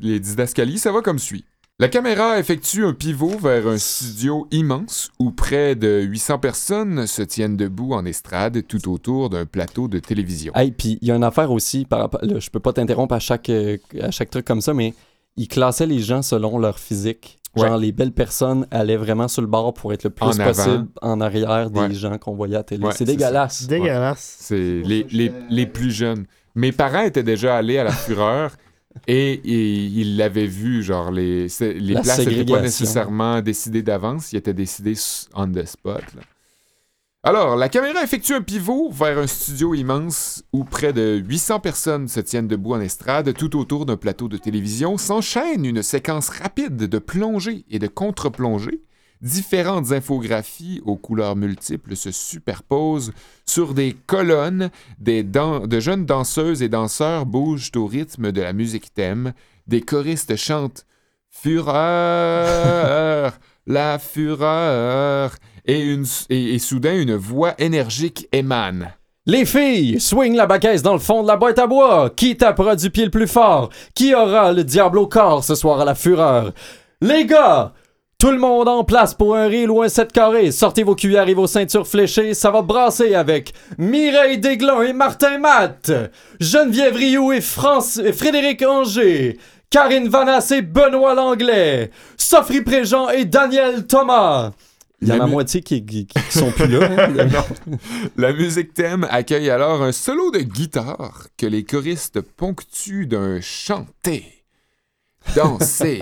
[SPEAKER 1] les didascalies. Ça va comme suit. La caméra effectue un pivot vers un studio immense où près de 800 personnes se tiennent debout en estrade tout autour d'un plateau de télévision.
[SPEAKER 2] Hey, puis il y a une affaire aussi, par rapport, là, je peux pas t'interrompre à chaque, euh, à chaque truc comme ça, mais ils classaient les gens selon leur physique. Genre,
[SPEAKER 1] Ouais.
[SPEAKER 2] les belles personnes allaient vraiment sur le bord pour être le plus
[SPEAKER 1] En avant.
[SPEAKER 2] possible en arrière des
[SPEAKER 1] Ouais.
[SPEAKER 2] gens qu'on voyait à la télé.
[SPEAKER 1] Ouais,
[SPEAKER 2] c'est dégueulasse.
[SPEAKER 3] C'est dégueulasse.
[SPEAKER 1] C'est les, les, les plus jeunes. Mes parents étaient déjà allés à la Fureur [LAUGHS] et, et ils l'avaient vu, genre, les, les
[SPEAKER 2] La
[SPEAKER 1] places n'étaient pas nécessairement décidées d'avance, ils étaient décidés s- on the spot. là. Alors, la caméra effectue un pivot vers un studio immense où près de 800 personnes se tiennent debout en estrade tout autour d'un plateau de télévision. S'enchaîne une séquence rapide de plongée et de contre-plongée. Différentes infographies aux couleurs multiples se superposent sur des colonnes. De jeunes danseuses et danseurs bougent au rythme de la musique thème. Des choristes chantent Fureur, la fureur. Et, une, et, et soudain, une voix énergique émane.
[SPEAKER 2] Les filles, swing la baguette dans le fond de la boîte à bois. Qui tapera du pied le plus fort? Qui aura le diable au corps ce soir à la fureur? Les gars, tout le monde en place pour un reel ou un set carré. Sortez vos cuillères et vos ceintures fléchées. Ça va brasser avec Mireille Desglin et Martin Matt. Geneviève Rioux et, France, Frédéric Anger. Karine Vanasse et Benoît Langlais. Sophie Préjean et Daniel Thomas. Il y en
[SPEAKER 1] La
[SPEAKER 2] a
[SPEAKER 1] mu-
[SPEAKER 2] moitié qui, qui, qui sont plus là. hein. [LAUGHS]
[SPEAKER 1] La musique thème accueille alors un solo de guitare que les choristes ponctuent d'un chanter, danser,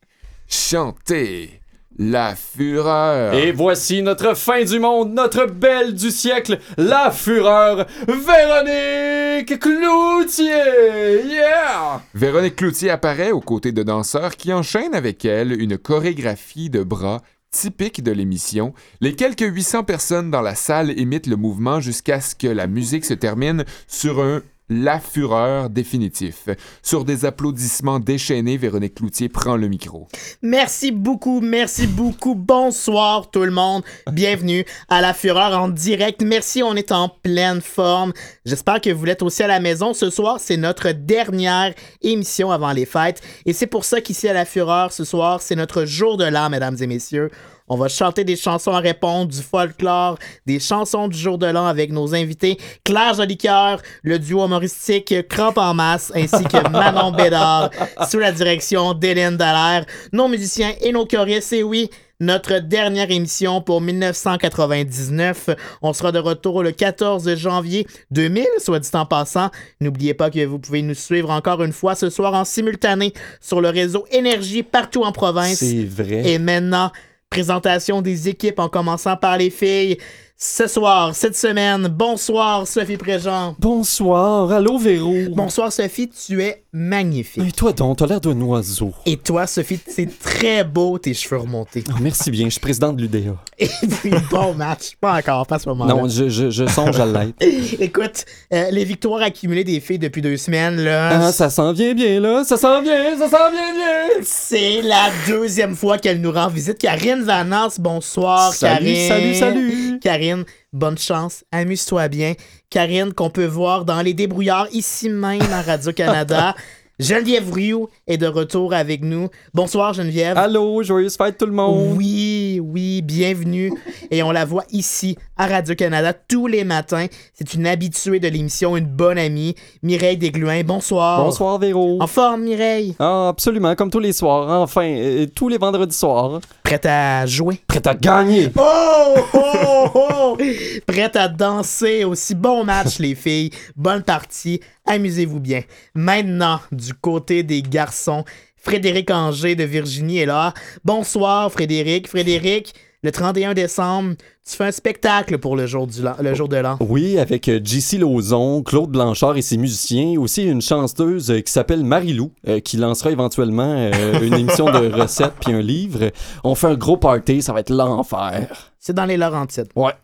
[SPEAKER 1] [LAUGHS] chanter, la fureur.
[SPEAKER 2] Et voici notre fin du monde, notre belle du siècle, la fureur, Véronique Cloutier! Yeah!
[SPEAKER 1] Véronique Cloutier apparaît aux côtés de danseurs qui enchaînent avec elle une chorégraphie de bras typique de l'émission. Les quelques 800 personnes dans la salle imitent le mouvement jusqu'à ce que la musique se termine sur un La Fureur définitif. Sur des applaudissements déchaînés, Véronique Cloutier prend le micro.
[SPEAKER 3] Merci beaucoup, merci beaucoup. Bonsoir tout le monde. Bienvenue à La Fureur en direct. Merci, on est en pleine forme. J'espère que vous l'êtes aussi à la maison. Ce soir, c'est notre dernière émission avant les fêtes. Et c'est pour ça qu'ici à La Fureur, ce soir, c'est notre jour de l'an, mesdames et messieurs. On va chanter des chansons à répondre, du folklore, des chansons du jour de l'an avec nos invités Claire Jolicoeur, le duo humoristique Crampe en masse, ainsi que [LAUGHS] Manon Bédard, sous la direction d'Hélène Dallaire, nos musiciens et nos choristes. Et oui, notre dernière émission pour 1999. On sera de retour le 14 janvier 2000, soit dit en passant. N'oubliez pas que vous pouvez nous suivre encore une fois ce soir en simultané sur le réseau Énergie partout en province.
[SPEAKER 2] C'est vrai.
[SPEAKER 3] Et maintenant, présentation des équipes en commençant par les filles. Ce soir, cette semaine, bonsoir Sophie Préjean.
[SPEAKER 2] Bonsoir, allô Véro.
[SPEAKER 3] Bonsoir Sophie, tu es magnifique.
[SPEAKER 2] Et toi donc, t'as l'air d'un oiseau.
[SPEAKER 3] Et toi Sophie, c'est très beau tes cheveux remontés.
[SPEAKER 2] Oh, merci bien, je suis président de l'UDA.
[SPEAKER 3] Et puis bon match, pas encore, pas à ce moment-là.
[SPEAKER 2] Non, je, je, je songe à l'être. [LAUGHS]
[SPEAKER 3] Écoute, euh, les victoires accumulées des filles depuis deux semaines, là,
[SPEAKER 2] Ah, ça s'en vient bien là, ça s'en vient, ça s'en vient bien.
[SPEAKER 3] c'est la deuxième fois qu'elle nous rend visite. Karine Vanasse, bonsoir
[SPEAKER 2] Salut,
[SPEAKER 3] Karine.
[SPEAKER 2] salut, salut.
[SPEAKER 3] Karine, bonne chance, amuse-toi bien. Karine, qu'on peut voir dans les débrouillards ici même à Radio-Canada. [LAUGHS] Geneviève Rioux est de retour avec nous. Bonsoir Geneviève.
[SPEAKER 2] Allô, joyeuse fête tout le monde.
[SPEAKER 3] Oui, oui, bienvenue. Et on la voit ici à Radio-Canada tous les matins. C'est une habituée de l'émission, une bonne amie. Mireille Desgluins, bonsoir.
[SPEAKER 2] Bonsoir Véro.
[SPEAKER 3] En forme, Mireille?
[SPEAKER 2] Ah, absolument, comme tous les soirs, enfin, euh, tous les vendredis soirs.
[SPEAKER 3] Prête à jouer?
[SPEAKER 2] Prêt à gagner.
[SPEAKER 3] Oh, oh, oh! Prête à danser aussi. Bon match, les filles. Bonne partie. Amusez-vous bien. Maintenant, du côté des garçons, Frédéric Anger de Virginie est là. Bonsoir, Frédéric. Frédéric, le 31 décembre, tu fais un spectacle pour le jour, du, le jour de l'an.
[SPEAKER 2] Oui, avec euh, JC Lauzon, Claude Blanchard et ses musiciens, aussi une chanteuse euh, qui s'appelle Marie-Lou, euh, qui lancera éventuellement euh, une émission de recettes puis un livre. On fait un gros party, ça va être l'enfer.
[SPEAKER 3] C'est dans les Laurentides.
[SPEAKER 2] Ouais.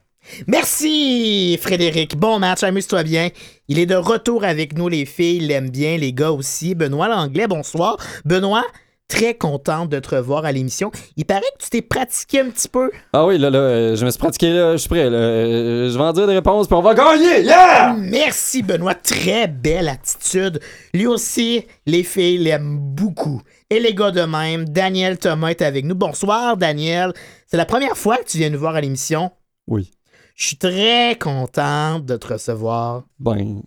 [SPEAKER 3] Merci Frédéric. Bon match, amuse-toi bien. Il est de retour avec nous, les filles. Il l'aime bien, les gars aussi. Benoît Langlais, bonsoir. Benoît, très content de te revoir à l'émission. Il paraît que tu t'es pratiqué un petit peu.
[SPEAKER 2] Ah oui, là, là, euh, je me suis pratiqué, là, je suis prêt, là. Euh, je vais en dire des réponses, puis on va gagner, yeah!
[SPEAKER 3] Merci Benoît, très belle attitude. Lui aussi, les filles l'aiment beaucoup. Et les gars de même, Daniel Thomas est avec nous. Bonsoir Daniel. C'est la première fois que tu viens nous voir à l'émission.
[SPEAKER 2] Oui.
[SPEAKER 3] Je suis très content de te recevoir.
[SPEAKER 2] Ben,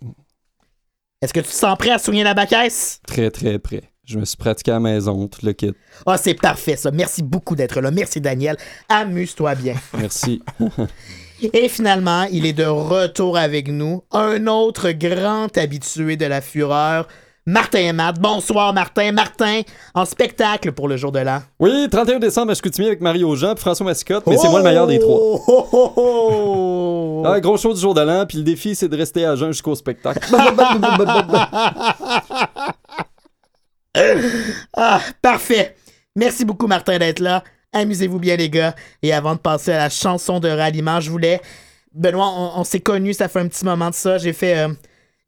[SPEAKER 3] Est-ce que tu te sens prêt à soigner la bacaisse?
[SPEAKER 2] très, très prêt. Je me suis pratiqué à la maison, tout le kit.
[SPEAKER 3] Ah, c'est parfait ça. Merci beaucoup d'être là. Merci Daniel. Amuse-toi bien. [LAUGHS]
[SPEAKER 2] Merci. [LAUGHS]
[SPEAKER 3] Et finalement, il est de retour avec nous. Un autre grand habitué de la fureur, Martin et Matt. Bonsoir Martin. Martin, en spectacle pour le jour de l'an.
[SPEAKER 2] Oui, 31 décembre à Chicoutimi avec Mario Jean puis François Mascotte, mais c'est moi le meilleur des trois.
[SPEAKER 3] Oh, oh, oh, oh.
[SPEAKER 2] Ah, gros show du jour de l'an, puis le défi, c'est de rester à jeun jusqu'au spectacle. [LAUGHS]
[SPEAKER 3] Ah, parfait. Merci beaucoup, Martin, d'être là. Amusez-vous bien, les gars. Et avant de passer à la chanson de ralliement, je voulais. Benoît, on, on s'est connus, ça fait un petit moment de ça. J'ai fait. euh,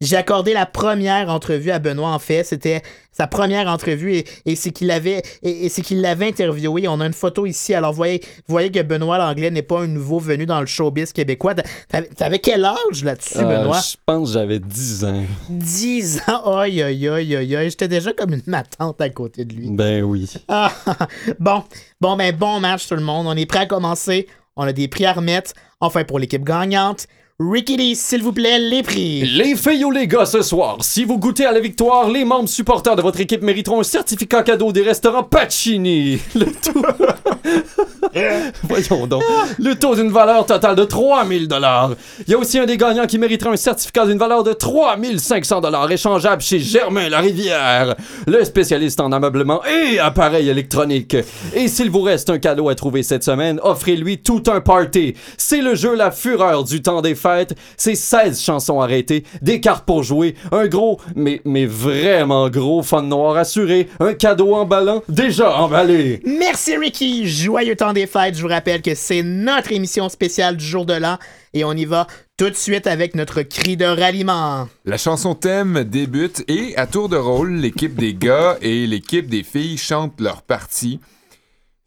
[SPEAKER 3] j'ai accordé la première entrevue à Benoît, en fait. C'était sa première entrevue et, et c'est qu'il l'avait et, et c'est qu'il l'avait interviewé. On a une photo ici. Alors, vous voyez, voyez que Benoît Langlais n'est pas un nouveau venu dans le showbiz québécois. T'avais t'avais quel âge là-dessus,
[SPEAKER 2] Euh,
[SPEAKER 3] Benoît?
[SPEAKER 2] Je pense que j'avais 10 ans.
[SPEAKER 3] 10 ans? Aïe, aïe, aïe, aïe, aïe. J'étais déjà comme une ma tante à côté de lui.
[SPEAKER 2] Ben oui.
[SPEAKER 3] Ah, [LAUGHS] bon, bon, ben, bon match tout le monde. On est prêt à commencer. On a des prix à remettre. Enfin, pour l'équipe gagnante, Ricky Lee, s'il vous plaît, les prix.
[SPEAKER 2] Les filles ou les gars ce soir, si vous goûtez à la victoire, les membres supporters de votre équipe mériteront un certificat cadeau des restaurants Pacini. [LAUGHS] Le tout. [LAUGHS] Voyons donc. Le taux d'une valeur totale de 3000 dollars. Il y a aussi un des gagnants qui mériterait un certificat d'une valeur de 3500 dollars échangeable chez Germain Larivière, le spécialiste en ameublement et appareils électroniques. Et s'il vous reste un cadeau à trouver cette semaine, offrez-lui tout un party. C'est le jeu La Fureur du temps des fêtes. C'est 16 chansons arrêtées, des cartes pour jouer, un gros, mais, mais vraiment gros fun noir assuré, un cadeau emballant déjà emballé.
[SPEAKER 3] Merci, Ricky. Joyeux temps des fêtes. Je vous rappelle que c'est notre émission spéciale du jour de l'an. Et on y va tout de suite avec notre cri de ralliement.
[SPEAKER 1] La chanson thème débute et, à tour de rôle, l'équipe des gars et l'équipe des filles chantent leur partie,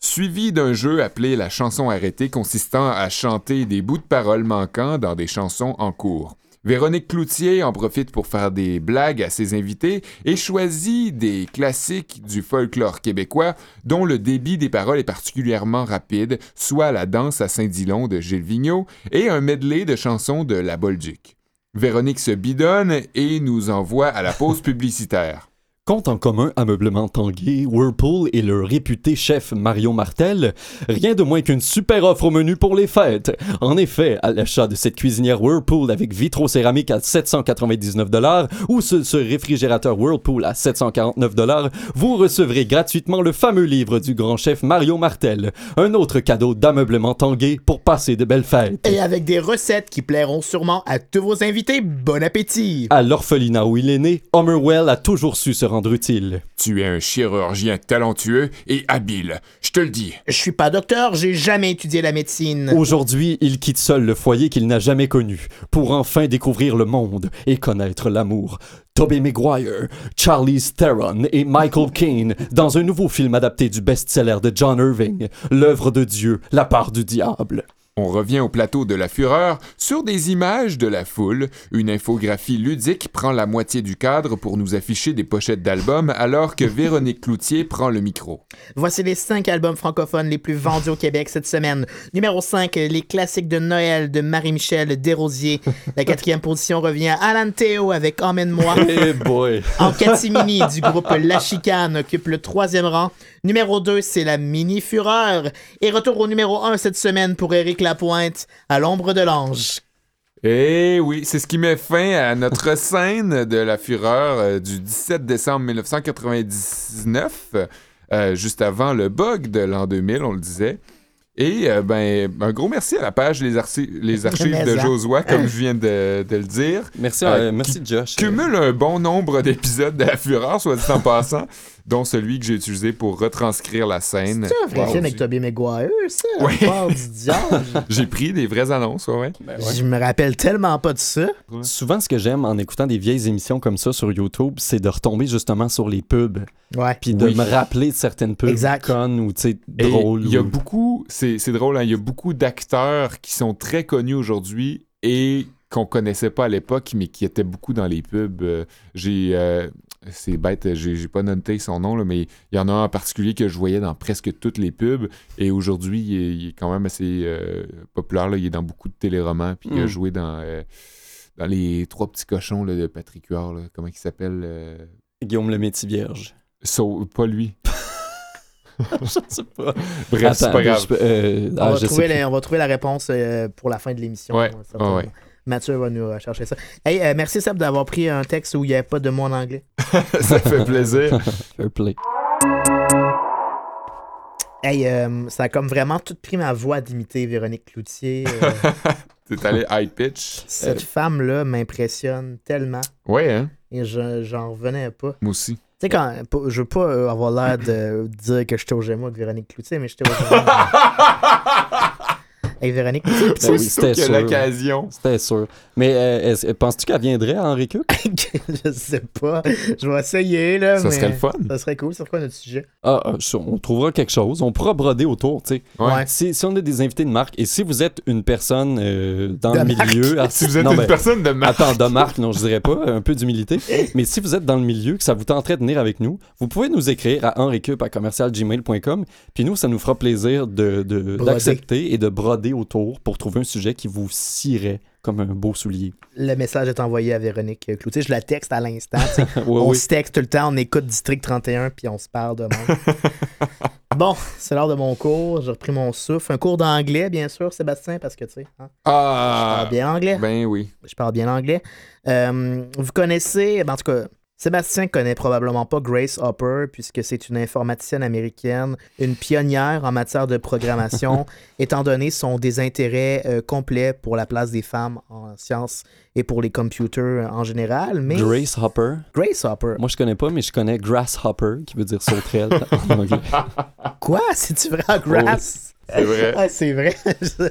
[SPEAKER 1] suivi d'un jeu appelé la chanson arrêtée consistant à chanter des bouts de paroles manquants dans des chansons en cours. Véronique Cloutier en profite pour faire des blagues à ses invités et choisit des classiques du folklore québécois dont le débit des paroles est particulièrement rapide, soit la danse à Saint-Dilon de Gilles Vigneault et un medley de chansons de La Bolduc. Véronique se bidonne et nous envoie à la pause publicitaire.
[SPEAKER 2] Compte en commun Ameublement Tanguay, Whirlpool et le réputé chef Mario Martel, rien de moins qu'une super offre au menu pour les fêtes. En effet, à l'achat de cette cuisinière Whirlpool avec vitrocéramique à 799 dollars ou ce, ce réfrigérateur Whirlpool à 749 dollars, vous recevrez gratuitement le fameux livre du grand chef Mario Martel, un autre cadeau d'ameublement Tanguay pour passer de belles fêtes.
[SPEAKER 3] Et avec des recettes qui plairont sûrement à tous vos invités. Bon appétit.
[SPEAKER 2] À l'orphelinat où il est né, Homerwell a toujours su se rendre utile.
[SPEAKER 1] Tu es un chirurgien talentueux et habile, je te le dis.
[SPEAKER 3] Je suis pas docteur, j'ai jamais étudié la médecine.
[SPEAKER 2] Aujourd'hui, il quitte seul le foyer qu'il n'a jamais connu, pour enfin découvrir le monde et connaître l'amour. Tobey Maguire, Charlize Theron et Michael Caine dans un nouveau film adapté du best-seller de John Irving, L'œuvre de Dieu, la part du diable.
[SPEAKER 1] On revient au plateau de la fureur sur des images de la foule. Une infographie ludique prend la moitié du cadre pour nous afficher des pochettes d'albums alors que [LAUGHS] Véronique Cloutier prend le micro.
[SPEAKER 3] Voici les 5 albums francophones les plus vendus au Québec cette semaine. Numéro 5, les classiques de Noël de Marie-Michel Desrosiers. La quatrième position revient à Alan Théo avec Emmène-moi.
[SPEAKER 2] Eh boy!
[SPEAKER 3] En catimini du groupe La Chicane occupe le troisième rang. Numéro 2, c'est la Mini Fureur. Et retour au numéro 1 cette semaine pour Éric Lapointe, à l'ombre de l'ange.
[SPEAKER 1] Eh oui, c'est ce qui met fin à notre [LAUGHS] scène de la fureur euh, du 17 décembre 1999, euh, juste avant le bug de l'an 2000, on le disait. Et euh, ben, un gros merci à la page Les, Arci- les [LAUGHS] Archives de. Josua, comme je viens de, de le dire.
[SPEAKER 2] Merci,
[SPEAKER 1] Euh,
[SPEAKER 2] euh, merci Josh.
[SPEAKER 1] Cumule un bon nombre d'épisodes de La Fureur, soit dit en [LAUGHS] passant, dont celui que j'ai utilisé pour retranscrire la scène.
[SPEAKER 3] C'est un vrai
[SPEAKER 1] Wow.
[SPEAKER 3] film avec Tobey Maguire, ça? Diable. [LAUGHS]
[SPEAKER 1] J'ai pris des vraies annonces, ouais, ouais.
[SPEAKER 2] Ben ouais.
[SPEAKER 3] Je me rappelle tellement pas de ça.
[SPEAKER 2] Souvent, ce que j'aime en écoutant des vieilles émissions comme ça sur YouTube, c'est de retomber justement sur les pubs,
[SPEAKER 3] Ouais.
[SPEAKER 2] puis de
[SPEAKER 1] Oui.
[SPEAKER 2] me rappeler de certaines pubs
[SPEAKER 3] Exact.
[SPEAKER 2] connes ou tu sais drôles.
[SPEAKER 1] Il y a
[SPEAKER 2] ou-
[SPEAKER 1] beaucoup, c'est c'est drôle, hein, il y a beaucoup d'acteurs qui sont très connus aujourd'hui et qu'on connaissait pas à l'époque, mais qui étaient beaucoup dans les pubs. Euh, j'ai, euh, c'est bête, j'ai j'ai pas noté son nom, là, mais il y en a un en particulier que je voyais dans presque toutes les pubs. Et aujourd'hui, il, est- il est quand même assez euh, populaire. là. Il est dans beaucoup de téléromans, puis il a
[SPEAKER 2] Mm.
[SPEAKER 1] joué dans, euh, dans les trois petits cochons là, de Patrick Huard. là. Comment il s'appelle euh,
[SPEAKER 2] Guillaume le métier vierge.
[SPEAKER 1] Pas lui. [LAUGHS]
[SPEAKER 2] je sais pas.
[SPEAKER 1] Bref, c'est pas grave.
[SPEAKER 2] je euh,
[SPEAKER 3] On,
[SPEAKER 2] ah,
[SPEAKER 3] va trouver la, on va trouver la réponse euh, pour la fin de l'émission.
[SPEAKER 1] Ouais,
[SPEAKER 3] euh,
[SPEAKER 1] ouais.
[SPEAKER 3] Mathieu va nous euh, chercher ça. Hey, euh, merci Seb d'avoir pris un texte où il n'y avait pas de mot en anglais. [LAUGHS]
[SPEAKER 1] Ça fait plaisir. [LAUGHS]
[SPEAKER 2] Fair play.
[SPEAKER 3] Hey, euh, ça a comme vraiment tout pris ma voix d'imiter Véronique Cloutier. euh, [LAUGHS]
[SPEAKER 1] T'es allé high pitch.
[SPEAKER 3] cette femme-là m'impressionne tellement
[SPEAKER 1] Ouais, hein?
[SPEAKER 3] et je j'en revenais pas.
[SPEAKER 1] Moi aussi.
[SPEAKER 3] Tu sais, quand. Je veux pas euh, avoir l'air de dire que j'étais au Gémeaux avec Véronique Cloutier, mais j'étais au Gémeaux. Hey, Véronique [LAUGHS]
[SPEAKER 2] Ben oui, c'était
[SPEAKER 1] l'occasion.
[SPEAKER 2] C'était sûr. Mais euh, penses-tu qu'elle viendrait à Henri Cup? [LAUGHS]
[SPEAKER 3] je sais pas. Je vais essayer, là.
[SPEAKER 1] Ça
[SPEAKER 3] mais
[SPEAKER 1] serait le fun.
[SPEAKER 3] Ça serait cool. C'est quoi notre sujet?
[SPEAKER 2] Ah, ah, on trouvera quelque chose. On pourra broder autour, tu sais.
[SPEAKER 1] Ouais.
[SPEAKER 2] Si, si on a des invités de marque, et si vous êtes une personne euh, dans
[SPEAKER 3] De
[SPEAKER 2] le
[SPEAKER 3] marque.
[SPEAKER 2] milieu... [LAUGHS] ah,
[SPEAKER 1] Si vous êtes
[SPEAKER 2] non,
[SPEAKER 1] une
[SPEAKER 2] ben,
[SPEAKER 1] personne de marque.
[SPEAKER 2] Attends, de marque, non, je dirais pas, un peu d'humilité. Mais si vous êtes dans le milieu, que ça vous tenterait de venir avec nous, vous pouvez nous écrire à henricup à commercialgmail.com. Puis nous, ça nous fera plaisir de, de- d'accepter et de broder autour pour trouver un sujet qui vous scierait comme un beau soulier.
[SPEAKER 3] Le message est envoyé à Véronique Cloutier. Je la texte à l'instant. [LAUGHS] on se texte tout le temps, on écoute District 31 puis on se parle de monde. [LAUGHS] bon, c'est l'heure de mon cours. J'ai repris mon souffle. Un cours d'anglais, bien sûr, Sébastien, parce que tu sais, hein, je
[SPEAKER 1] Ah!
[SPEAKER 3] parle bien anglais.
[SPEAKER 1] Ben oui.
[SPEAKER 3] Je parle bien anglais. Euh, vous connaissez, ben, en tout cas, Sébastien connaît probablement pas Grace Hopper, puisque c'est une informaticienne américaine, une pionnière en matière de programmation, [LAUGHS] étant donné son désintérêt euh, complet pour la place des femmes en sciences et pour les computers en général. Mais
[SPEAKER 2] Grace Hopper?
[SPEAKER 3] Grace Hopper,
[SPEAKER 2] Moi, je connais pas, mais je connais Grasshopper, qui veut dire sauterelle [LAUGHS] en anglais.
[SPEAKER 3] quoi? C'est-tu vrai, Grace?
[SPEAKER 1] C'est vrai.
[SPEAKER 3] Ah, c'est vrai.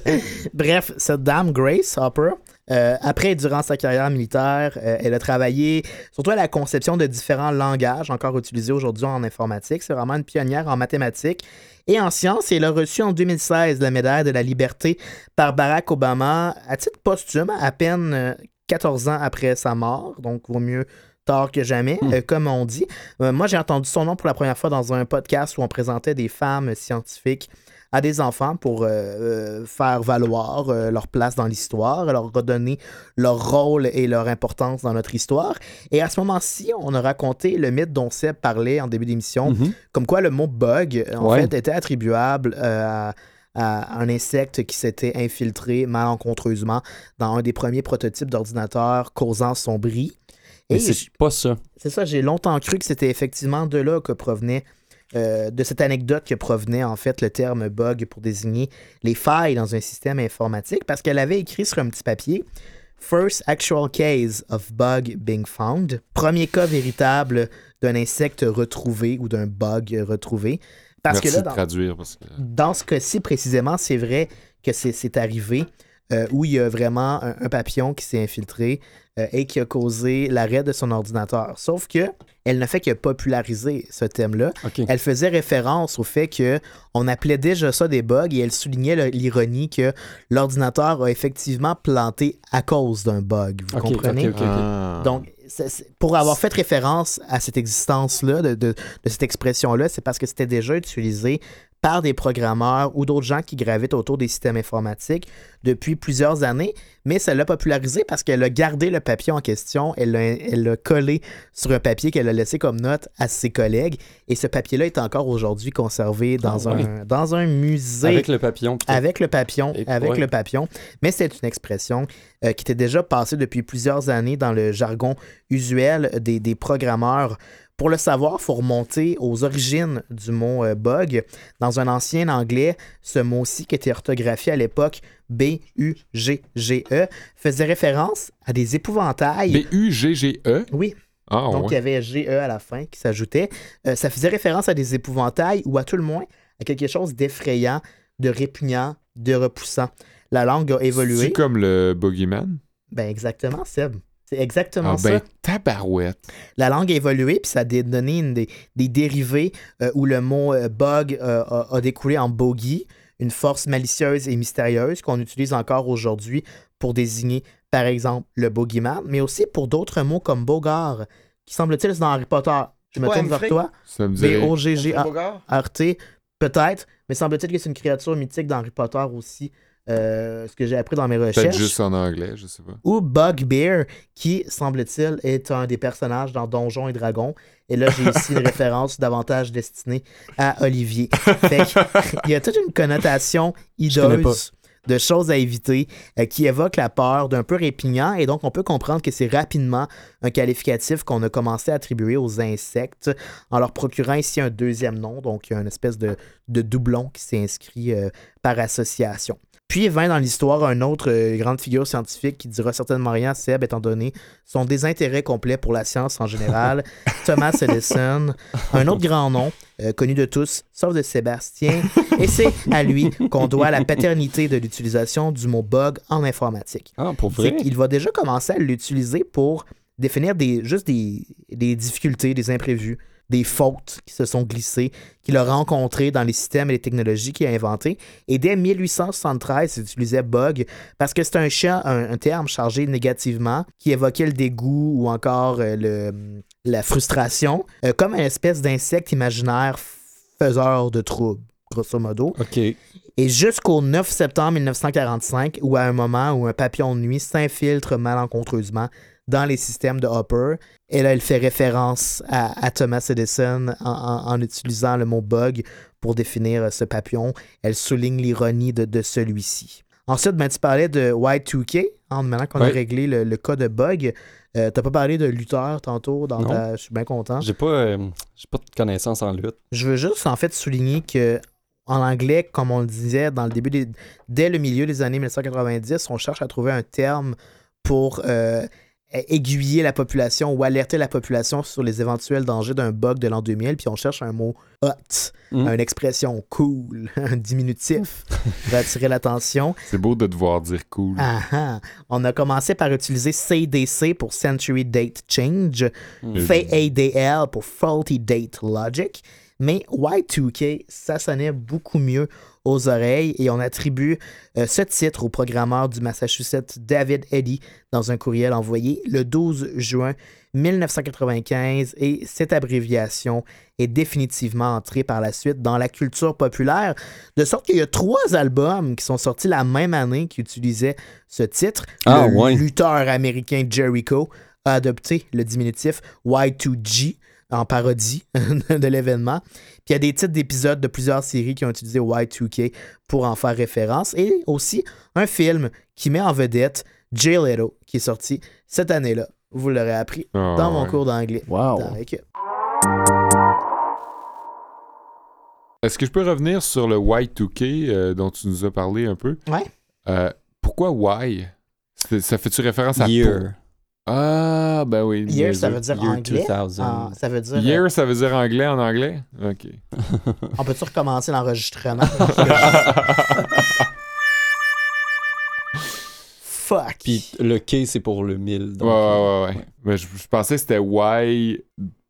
[SPEAKER 3] [LAUGHS] Bref, cette dame, Grace Hopper, euh, après, durant sa carrière militaire, euh, elle a travaillé surtout à la conception de différents langages encore utilisés aujourd'hui en informatique. C'est vraiment une pionnière en mathématiques et en sciences. Et elle a reçu en 2016 la médaille de la liberté par Barack Obama à titre posthume, à peine euh, 14 ans après sa mort. Donc, vaut mieux tard que jamais,
[SPEAKER 2] Hmm.
[SPEAKER 3] euh, comme on dit. Euh, moi, j'ai entendu son nom pour la première fois dans un podcast où on présentait des femmes scientifiques à des enfants pour euh, euh, faire valoir euh, leur place dans l'histoire, leur redonner leur rôle et leur importance dans notre histoire. Et à ce moment-ci, on a raconté le mythe dont Seb parlait en début d'émission,
[SPEAKER 2] Mhm.
[SPEAKER 3] comme quoi le mot bug, en
[SPEAKER 2] Ouais.
[SPEAKER 3] fait, était attribuable à, à un insecte qui s'était infiltré malencontreusement dans un des premiers prototypes d'ordinateur causant son bris. Et
[SPEAKER 2] c'est pas ça.
[SPEAKER 3] c'est ça, j'ai longtemps cru que c'était effectivement de là que provenait, euh, de cette anecdote que provenait en fait le terme bug pour désigner les failles dans un système informatique, parce qu'elle avait écrit sur un petit papier First actual case of bug being found. Premier cas véritable d'un insecte retrouvé ou d'un bug retrouvé. Parce
[SPEAKER 1] Merci
[SPEAKER 3] que là,
[SPEAKER 1] de
[SPEAKER 3] dans,
[SPEAKER 1] traduire. Parce que...
[SPEAKER 3] dans ce cas-ci précisément, c'est vrai que c'est c'est arrivé euh, où il y a vraiment un, un papillon qui s'est infiltré euh, et qui a causé l'arrêt de son ordinateur. Sauf que elle ne fait que populariser ce thème-là. Elle faisait référence au fait que on appelait déjà ça des bugs et elle soulignait l'ironie que l'ordinateur a effectivement planté à cause d'un bug. Vous comprenez?
[SPEAKER 1] Ah.
[SPEAKER 3] Donc, pour avoir fait référence à cette existence-là, de, de- de cette expression-là, c'est parce que c'était déjà utilisé par des programmeurs ou d'autres gens qui gravitent autour des systèmes informatiques depuis plusieurs années, mais ça l'a popularisé parce qu'elle a gardé le papier en question, elle l'a collé sur un papier qu'elle a laissé comme note à ses collègues, et ce papier-là est encore aujourd'hui conservé dans,
[SPEAKER 2] Ah ouais.
[SPEAKER 3] un, dans un musée
[SPEAKER 2] Avec le papillon.
[SPEAKER 3] avec le papillon,
[SPEAKER 2] Et-
[SPEAKER 3] avec
[SPEAKER 2] ouais.
[SPEAKER 3] le papillon. Mais c'est une expression euh, qui était déjà passée depuis plusieurs années dans le jargon usuel des, des programmeurs Pour le savoir, il faut remonter aux origines du mot euh, bug. Dans un ancien anglais, ce mot-ci qui était orthographié à l'époque B-U-G-G-E faisait référence à des épouvantails.
[SPEAKER 1] B-U-G-G-E?
[SPEAKER 3] Oui.
[SPEAKER 1] Ah,
[SPEAKER 3] Donc, il y avait GE à la fin qui s'ajoutait. Euh, ça faisait référence à des épouvantails ou à tout le moins à quelque chose d'effrayant, de répugnant, de repoussant. La langue a évolué.
[SPEAKER 1] C'est comme le Boogeyman?
[SPEAKER 3] Ben exactement, Seb. C'est exactement
[SPEAKER 1] Ah
[SPEAKER 3] ça.
[SPEAKER 1] ben, tabarouette.
[SPEAKER 3] La langue a évolué, puis ça a donné une des, des dérivés euh, où le mot euh, bug euh, a, a découlé en bogey, une force malicieuse et mystérieuse qu'on utilise encore aujourd'hui pour désigner, par exemple, le bogeyman, mais aussi pour d'autres mots comme bogard, qui semble-t-il c'est dans Harry Potter. Je me tourne vers toi.
[SPEAKER 1] Ça.
[SPEAKER 3] B-O-G-G-A-R-T, peut-être, mais semble-t-il que c'est une créature mythique dans Harry Potter aussi, euh, ce que j'ai appris dans mes
[SPEAKER 1] Peut-être
[SPEAKER 3] recherches.
[SPEAKER 1] juste en anglais, je sais pas.
[SPEAKER 3] Ou Bugbear, qui, semble-t-il, est un des personnages dans Donjons et Dragons. Et là, j'ai ici une [LAUGHS] référence davantage destinée à Olivier. Fait [LAUGHS] il y a toute une connotation hideuse de choses à éviter euh, qui évoque la peur d'un peu répugnant et donc on peut comprendre que c'est rapidement un qualificatif qu'on a commencé à attribuer aux insectes en leur procurant ici un deuxième nom donc il y a une espèce de, de doublon qui s'est inscrit euh, par association. Puis vint dans l'histoire un autre euh, grande figure scientifique qui dira certainement rien à Seb étant donné son désintérêt complet pour la science en général, [LAUGHS] Thomas Edison, un autre grand nom euh, connu de tous, sauf de Sébastien, et c'est à lui qu'on doit la paternité de l'utilisation du mot bug en informatique.
[SPEAKER 2] Ah, pour vrai?
[SPEAKER 3] qu'il va déjà commencer à l'utiliser pour définir des, juste des, des difficultés, des imprévus, des fautes qui se sont glissées, qu'il a rencontrées dans les systèmes et les technologies qu'il a inventés. Et dès 1873, il utilisait bug parce que c'est un, un, un terme chargé négativement qui évoquait le dégoût ou encore euh, le, la frustration, euh, comme une espèce d'insecte imaginaire faiseur de troubles, grosso modo.
[SPEAKER 2] OK.
[SPEAKER 3] Et jusqu'au 9 septembre 1945, où à un moment où un papillon de nuit s'infiltre malencontreusement dans les systèmes de Hopper, et là, il fait référence à, à Thomas Edison en, en- en utilisant le mot bug pour définir euh, ce papillon. Elle souligne l'ironie de, de celui-ci. Ensuite, ben, tu parlais de Y2K, hein, maintenant qu'on a réglé le, le cas de bug. Euh, T'as pas parlé de lutteur tantôt dans
[SPEAKER 2] Non.
[SPEAKER 3] ta... Je suis bien content.
[SPEAKER 2] J'ai pas, euh, j'ai pas de connaissances en lutte.
[SPEAKER 3] Je veux juste en fait souligner que en anglais, comme on le disait dans le début des, dès le milieu des années 1990, on cherche à trouver un terme pour euh, aiguiller la population ou alerter la population sur les éventuels dangers d'un bug de l'an 2000, puis on cherche un mot hot,
[SPEAKER 2] Mm.
[SPEAKER 3] une expression cool, [LAUGHS] un diminutif [LAUGHS] pour attirer l'attention.
[SPEAKER 1] C'est beau de devoir dire cool.
[SPEAKER 3] Ah, ah. On a commencé par utiliser CDC pour Century Date Change,
[SPEAKER 2] Mm.
[SPEAKER 3] FADL pour Faulty Date Logic, mais Y2K, ça sonnait beaucoup mieux aux oreilles et on attribue euh, ce titre au programmeur du Massachusetts David Eddy dans un courriel envoyé le 12 juin 1995 et cette abréviation est définitivement entrée par la suite dans la culture populaire, de sorte qu'il y a trois albums qui sont sortis la même année qui utilisaient ce titre.
[SPEAKER 2] Ah,
[SPEAKER 3] le
[SPEAKER 2] ouais.
[SPEAKER 3] lutteur américain Jericho a adopté le diminutif Y2G en parodie [LAUGHS] de l'événement. Puis il y a des titres d'épisodes de plusieurs séries qui ont utilisé Y2K pour en faire référence. Et aussi un film qui met en vedette Jay Leto, qui est sorti cette année-là. Vous l'aurez appris
[SPEAKER 1] Ah,
[SPEAKER 3] dans mon
[SPEAKER 1] ouais.
[SPEAKER 3] cours d'anglais.
[SPEAKER 2] Wow.
[SPEAKER 1] Est-ce que je peux revenir sur le Y2K euh, dont tu nous as parlé un peu?
[SPEAKER 3] Ouais.
[SPEAKER 1] Euh, pourquoi Y? Ça fait-tu référence à...
[SPEAKER 2] Year.
[SPEAKER 1] Ah, ben oui.
[SPEAKER 3] Year, ça veut dire
[SPEAKER 2] Year
[SPEAKER 3] anglais?
[SPEAKER 2] 2000.
[SPEAKER 3] Ah, ça veut dire. euh,
[SPEAKER 1] Year, ça veut dire anglais en anglais? OK.
[SPEAKER 3] on peut-tu recommencer l'enregistrement? [LAUGHS] Fuck.
[SPEAKER 2] Puis le K, c'est pour le 1000. donc,
[SPEAKER 1] ouais, ouais,
[SPEAKER 2] euh,
[SPEAKER 1] ouais, ouais. Mais je, je pensais que c'était Y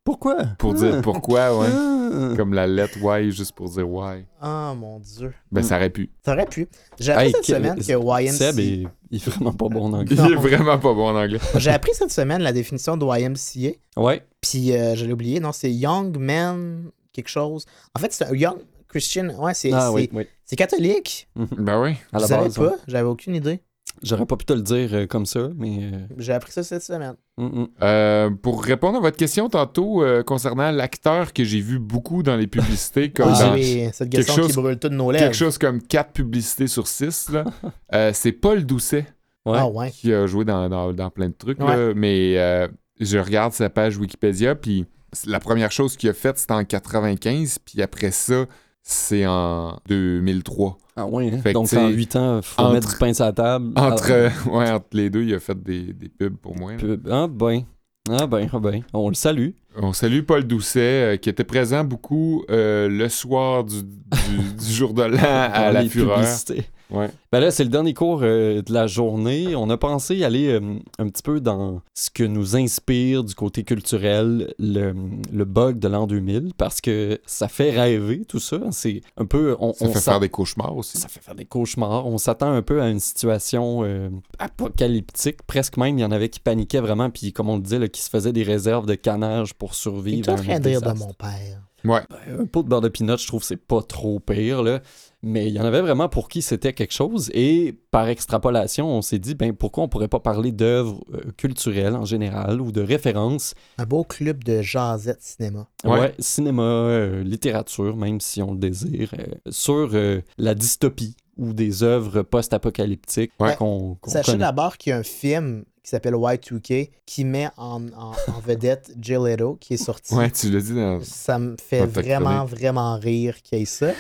[SPEAKER 2] Pourquoi?
[SPEAKER 1] pour dire pourquoi, ouais.
[SPEAKER 2] Ah.
[SPEAKER 1] Comme la lettre Y juste pour dire Y.
[SPEAKER 3] Oh mon dieu.
[SPEAKER 1] Ben, ça aurait pu.
[SPEAKER 3] Ça aurait pu. J'ai appris
[SPEAKER 2] Hey,
[SPEAKER 3] cette
[SPEAKER 2] que-
[SPEAKER 3] semaine que YMCA.
[SPEAKER 2] Seb est, il est vraiment pas bon en
[SPEAKER 1] Il
[SPEAKER 2] anglais.
[SPEAKER 1] est vraiment pas bon en anglais. [LAUGHS]
[SPEAKER 3] J'ai appris cette semaine la définition de YMCA.
[SPEAKER 2] Ouais.
[SPEAKER 3] Puis euh, je l'ai oublié. Non, c'est Young Man quelque chose. En fait, c'est un Young Christian. Ouais, c'est
[SPEAKER 2] Ah
[SPEAKER 3] c'est-
[SPEAKER 2] oui, oui.
[SPEAKER 3] c'est catholique.
[SPEAKER 1] Ben oui.
[SPEAKER 2] À
[SPEAKER 3] Je
[SPEAKER 2] la base.
[SPEAKER 3] pas?
[SPEAKER 2] ouais.
[SPEAKER 3] J'avais aucune idée.
[SPEAKER 2] J'aurais pas pu te le dire euh, comme ça, mais. euh,
[SPEAKER 3] J'ai appris ça cette semaine.
[SPEAKER 2] mm, mm.
[SPEAKER 1] Euh, pour répondre à votre question tantôt euh, concernant l'acteur que j'ai vu beaucoup dans les publicités, comme
[SPEAKER 3] Ah
[SPEAKER 1] dans
[SPEAKER 3] oui, cette
[SPEAKER 1] quelque
[SPEAKER 3] question qui
[SPEAKER 1] chose-
[SPEAKER 3] brûle toutes nos lèvres.
[SPEAKER 1] quelque chose comme 4 publicités sur 6, là, [LAUGHS] euh, c'est Paul Doucet
[SPEAKER 2] Ouais.
[SPEAKER 3] Ah ouais.
[SPEAKER 1] qui a joué dans, dans- dans plein de trucs, là, mais euh, je regarde sa page Wikipédia, puis la première chose qu'il a faite, c'était en 95, puis après ça, c'est en 2003.
[SPEAKER 2] Ah ouais, hein? Donc en 8 ans, faut
[SPEAKER 1] entre-
[SPEAKER 2] mettre du pain sur la table.
[SPEAKER 1] Entre,
[SPEAKER 2] Ah,
[SPEAKER 1] euh, [LAUGHS] ouais, entre les deux, il a fait des, des pubs pour moi.
[SPEAKER 2] pub. Ah ben, ah ben, ah ben, on le salue.
[SPEAKER 1] On salue Paul Doucet, euh, qui était présent beaucoup euh, le soir du, du- du jour de l'an [LAUGHS] à la fureur.
[SPEAKER 2] publicités.
[SPEAKER 1] Ouais.
[SPEAKER 2] Ben là, c'est le dernier cours euh, de la journée. On a pensé aller euh, un petit peu dans ce que nous inspire du côté culturel le, le bug de l'an 2000 parce que ça fait rêver tout ça. C'est un peu. On,
[SPEAKER 1] Ça
[SPEAKER 2] on
[SPEAKER 1] fait faire des cauchemars aussi.
[SPEAKER 2] ça fait faire des cauchemars. On s'attend un peu à une situation euh, apocalyptique. Presque même, il y en avait qui paniquaient vraiment, puis comme on le disait, là, qui se faisaient des réserves de canage pour survivre.
[SPEAKER 3] est en
[SPEAKER 2] à un
[SPEAKER 3] train de rire de
[SPEAKER 2] désastre.
[SPEAKER 3] mon père.
[SPEAKER 1] Ouais.
[SPEAKER 2] Un pot de beurre de pinot, je trouve que c'est pas trop pire, là. Mais il y en avait vraiment pour qui c'était quelque chose. Et par extrapolation, on s'est dit, ben pourquoi on pourrait pas parler d'œuvres euh, culturelles en général ou de références?
[SPEAKER 3] Un beau club de jasette cinéma.
[SPEAKER 2] Ouais,
[SPEAKER 1] Ouais.
[SPEAKER 2] cinéma, euh, littérature, même si on le désire, euh, sur euh, la dystopie ou des œuvres post-apocalyptiques
[SPEAKER 1] Ouais.
[SPEAKER 2] qu'on qu'on
[SPEAKER 3] Sachez d'abord qu'il y a un film qui s'appelle Y2K qui met en, en- en vedette Jill Leto qui est sorti.
[SPEAKER 1] Ouais, tu l'as dit dans.
[SPEAKER 3] Ça me fait vraiment, vraiment rire qu'il y ait ça.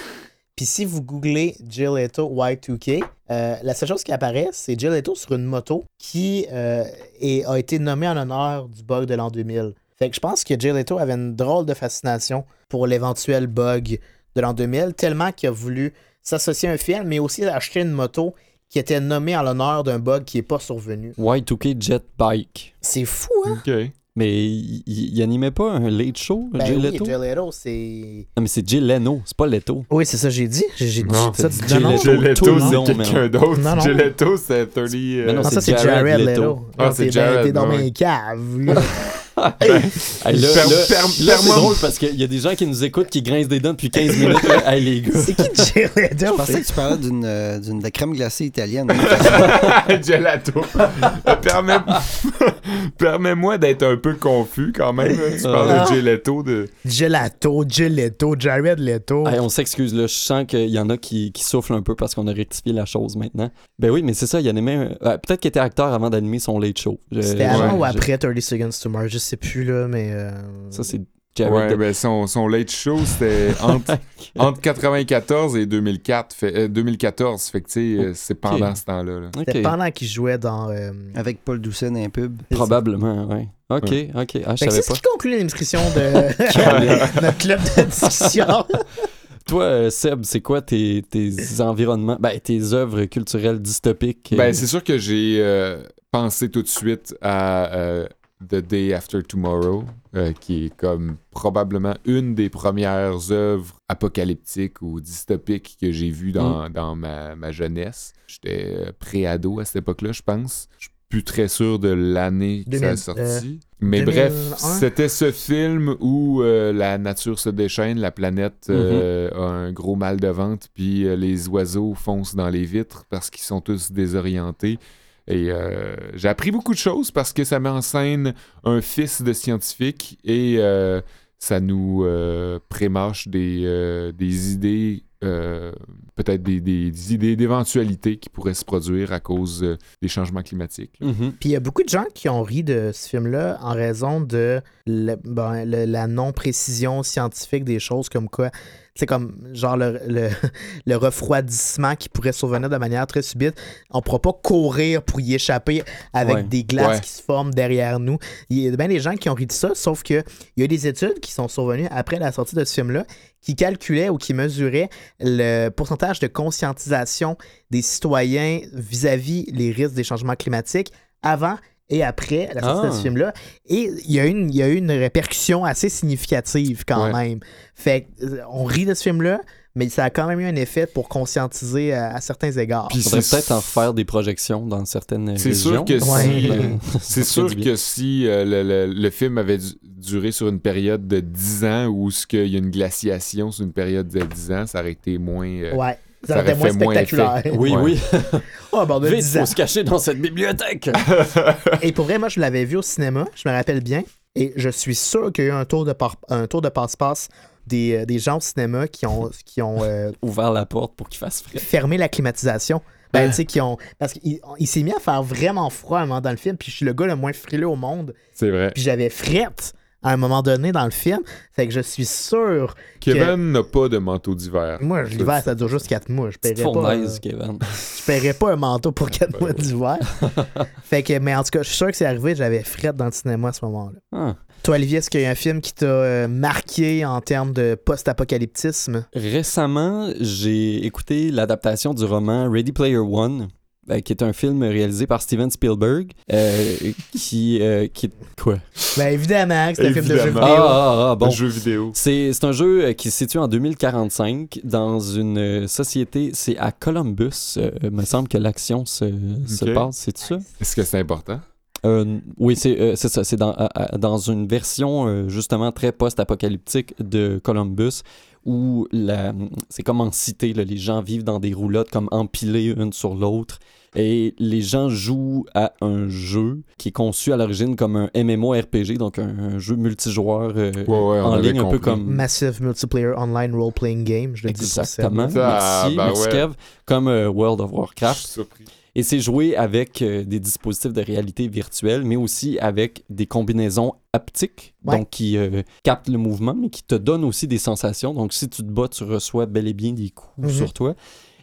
[SPEAKER 3] Puis si vous googlez Jill Leto Y2K, euh, la seule chose qui apparaît, c'est Jill Leto sur une moto qui euh, est- a été nommée en honneur du bug de l'an 2000. Fait que je pense que Jill Leto avait une drôle de fascination pour l'éventuel bug de l'an 2000, tellement qu'il a voulu s'associer à un film, mais aussi acheter une moto qui était nommée en l'honneur d'un bug qui n'est pas survenu.
[SPEAKER 2] Y2K Jet Bike.
[SPEAKER 3] C'est fou, hein?
[SPEAKER 1] Ok.
[SPEAKER 2] Mais il, il- il animait pas un late show,
[SPEAKER 3] Ben
[SPEAKER 2] Jay
[SPEAKER 3] oui,
[SPEAKER 2] Leto?
[SPEAKER 3] Jill Leto, c'est...
[SPEAKER 2] Non, mais c'est Jay Leno, c'est pas Leto.
[SPEAKER 3] Oui, c'est ça que j'ai dit. J'ai dit
[SPEAKER 1] Non,
[SPEAKER 3] ça.
[SPEAKER 2] Jill
[SPEAKER 3] non,
[SPEAKER 2] Leto.
[SPEAKER 1] Gelato,
[SPEAKER 2] tout le
[SPEAKER 1] c'est quelqu'un d'autre.
[SPEAKER 3] Non, non.
[SPEAKER 1] Gelato, c'est 30. euh,
[SPEAKER 2] Mais non,
[SPEAKER 3] Non, ça,
[SPEAKER 2] c'est Jared
[SPEAKER 3] Jared
[SPEAKER 2] Leto.
[SPEAKER 3] Leto.
[SPEAKER 1] Ah, c'est
[SPEAKER 3] t'es
[SPEAKER 1] Jared,
[SPEAKER 3] T'es dans
[SPEAKER 1] ouais.
[SPEAKER 3] mes caves. [LAUGHS]
[SPEAKER 2] Hey, là,
[SPEAKER 1] Per-
[SPEAKER 2] là,
[SPEAKER 1] per-
[SPEAKER 2] là, c'est drôle parce qu'il y a des gens qui nous écoutent qui grincent des dents depuis 15 minutes. là. Hey, les gars.
[SPEAKER 3] C'est qui Jared Leto?
[SPEAKER 4] Je pensais que tu parlais d'une euh, d'une- de la crème glacée italienne. [LAUGHS] [LAUGHS]
[SPEAKER 1] Gelato. Permets- [LAUGHS] Permets-moi d'être un peu confus quand même. hein. Tu parles
[SPEAKER 3] Ah.
[SPEAKER 1] de Gelato. De...
[SPEAKER 3] Gelato, Leto, Jared Leto.
[SPEAKER 2] Hey, on s'excuse, là. Je sens qu'il y en a qui, qui soufflent un peu parce qu'on a rectifié la chose maintenant. Ben oui, mais c'est ça, il y en aimait. un- euh, Peut-être qu'il était acteur avant d'animer son late show. Je-
[SPEAKER 3] C'était avant
[SPEAKER 1] ouais,
[SPEAKER 3] ou après 30 Seconds to Mars, je sais plus là, mais. euh,
[SPEAKER 2] Ça, c'est Jared.
[SPEAKER 1] Ouais, ben son, son late show, c'était [LAUGHS] entre, entre 94 et 2004. Fait, euh, 2014. Fait que, tu sais, euh, c'est pendant ce temps-là. là.
[SPEAKER 3] C'était pendant qu'il jouait dans. euh,
[SPEAKER 4] Avec Paul Doucet dans un pub.
[SPEAKER 2] Probablement, ouais. Ok, ok. Ah,
[SPEAKER 3] c'est ce qui conclut l'inscription [LAUGHS] [LAUGHS] de notre club de discussion.
[SPEAKER 2] Toi, Seb, c'est quoi tes, tes environnements, ben, tes œuvres culturelles dystopiques?
[SPEAKER 1] Ben, c'est sûr que j'ai euh, pensé tout de suite à euh, The Day After Tomorrow, euh, qui est comme probablement une des premières œuvres apocalyptiques ou dystopiques que j'ai vues dans, dans ma, ma jeunesse. J'étais euh, pré-ado à cette époque-là, je pense. Je suis plus très sûr de l'année que ça a
[SPEAKER 3] 2000,
[SPEAKER 1] sorti.
[SPEAKER 3] euh,
[SPEAKER 1] Mais
[SPEAKER 3] 2001?
[SPEAKER 1] bref, c'était ce film où euh, la nature se déchaîne, la planète euh, a un gros mal de ventre, puis euh, les oiseaux foncent dans les vitres parce qu'ils sont tous désorientés. Et euh, j'ai appris beaucoup de choses parce que ça met en scène un fils de scientifique et euh, ça nous euh, prémâche des, euh, des idées, euh, peut-être des, des- des idées d'éventualités qui pourraient se produire à cause des changements climatiques.
[SPEAKER 2] Mhm.
[SPEAKER 3] Puis il y a beaucoup de gens qui ont ri de ce film-là en raison de le- ben, le- la non-précision scientifique des choses, comme quoi. C'est comme genre le, le, [LAUGHS] le refroidissement qui pourrait survenir de manière très subite. On ne pourra pas courir pour y échapper avec
[SPEAKER 2] Ouais.
[SPEAKER 3] des glaces
[SPEAKER 1] Ouais.
[SPEAKER 3] qui se forment derrière nous. Il y a bien des gens qui ont ri de ça, sauf que il y a des études qui sont survenues après la sortie de ce film-là qui calculaient ou qui mesuraient le pourcentage de conscientisation des citoyens vis-à-vis les risques des changements climatiques avant et après la sortie
[SPEAKER 2] Ah.
[SPEAKER 3] de ce film-là. Et il y, a une, il y a eu une répercussion assez significative quand
[SPEAKER 1] Ouais.
[SPEAKER 3] même. Fait que, euh, on rit de ce film-là, mais ça a quand même eu un effet pour conscientiser à, à certains égards.
[SPEAKER 1] Puis
[SPEAKER 2] Faudrait
[SPEAKER 1] c'est-
[SPEAKER 2] peut-être en faire des projections dans certaines
[SPEAKER 1] C'est
[SPEAKER 2] régions.
[SPEAKER 1] sûr que
[SPEAKER 3] Ouais.
[SPEAKER 1] si, [LAUGHS] [LAUGHS] c'est sûr que si euh, le, le- le film avait du- duré sur une période de 10 ans ou ce qu'il y a une glaciation sur une période de 10 ans, ça aurait été moins. euh,
[SPEAKER 3] ouais.
[SPEAKER 1] Ça
[SPEAKER 3] aurait moins
[SPEAKER 1] fait
[SPEAKER 3] spectaculaire.
[SPEAKER 2] Oui,
[SPEAKER 1] Ouais.
[SPEAKER 2] oui. [LAUGHS]
[SPEAKER 3] Oh, on a
[SPEAKER 2] Vite,
[SPEAKER 3] 10 ans.
[SPEAKER 2] faut se cacher dans cette bibliothèque. [LAUGHS]
[SPEAKER 3] Et pour vrai, moi, je l'avais vu au cinéma, je me rappelle bien. Et je suis sûr qu'il y a eu un tour de, par- un tour de passe-passe des, euh, des gens au cinéma qui ont, qui ont euh, [LAUGHS]
[SPEAKER 2] Ouvert la porte pour qu'il fasse frais.
[SPEAKER 3] fermé la climatisation. Ben, tu sais, qui ont. Parce qu'il il s'est mis à faire vraiment froid à un moment dans le film, puis je suis le gars le moins frileux au monde,
[SPEAKER 1] C'est vrai.
[SPEAKER 3] puis j'avais frette à un moment donné dans le film. Fait que je suis sûr.
[SPEAKER 1] Kevin n'a pas de manteau d'hiver.
[SPEAKER 3] Moi, l'hiver, ça dure juste 4 mois. Je paierais pas.
[SPEAKER 2] fournaise,
[SPEAKER 3] euh,
[SPEAKER 2] Kevin.
[SPEAKER 3] je paierais pas un manteau pour 4 mois d'hiver. [LAUGHS] fait que, mais en tout cas, je suis sûr que c'est arrivé. J'avais fret dans le cinéma à ce moment-là.
[SPEAKER 2] Ah.
[SPEAKER 3] Toi, Olivier, est-ce qu'il y a un film qui t'a euh, marqué en termes de post-apocalyptisme?
[SPEAKER 2] Récemment, j'ai écouté l'adaptation du roman Ready Player One, euh, qui est un film réalisé par Steven Spielberg, euh, qui, euh, qui... Quoi?
[SPEAKER 3] Ben évidemment, que c'est un film de jeu vidéo.
[SPEAKER 2] Ah, ah, ah, bon.
[SPEAKER 1] Un jeu vidéo.
[SPEAKER 2] C'est c'est un jeu qui se situe en 2045 dans une société, c'est à Columbus, euh, il me semble que l'action se, passe, c'est ça?
[SPEAKER 1] Est-ce que c'est important?
[SPEAKER 2] Euh, oui, c'est euh, c'est ça. C'est dans, à- dans une version euh, justement très post-apocalyptique de Columbus où la- c'est comme en cité, là, les gens vivent dans des roulottes comme empilées une sur l'autre. Et les gens jouent à un jeu qui est conçu à l'origine comme un MMORPG, donc un, un jeu multijoueur euh,
[SPEAKER 1] Ouais, ouais, on
[SPEAKER 2] en ligne, un peu comme
[SPEAKER 3] Massive Multiplayer Online Role-Playing Game, je le dis
[SPEAKER 2] Exactement.
[SPEAKER 1] Ah,
[SPEAKER 2] merci,
[SPEAKER 1] ben
[SPEAKER 2] merci
[SPEAKER 1] ouais.
[SPEAKER 2] Kev. Comme euh, World of
[SPEAKER 1] Je
[SPEAKER 2] Warcraft.
[SPEAKER 1] suis surpris.
[SPEAKER 2] Et c'est joué avec euh, des dispositifs de réalité virtuelle, mais aussi avec des combinaisons haptiques,
[SPEAKER 3] Ouais.
[SPEAKER 2] donc qui euh, captent le mouvement, mais qui te donnent aussi des sensations. Donc si tu te bats, tu reçois bel et bien des coups
[SPEAKER 3] Mhm.
[SPEAKER 2] sur toi.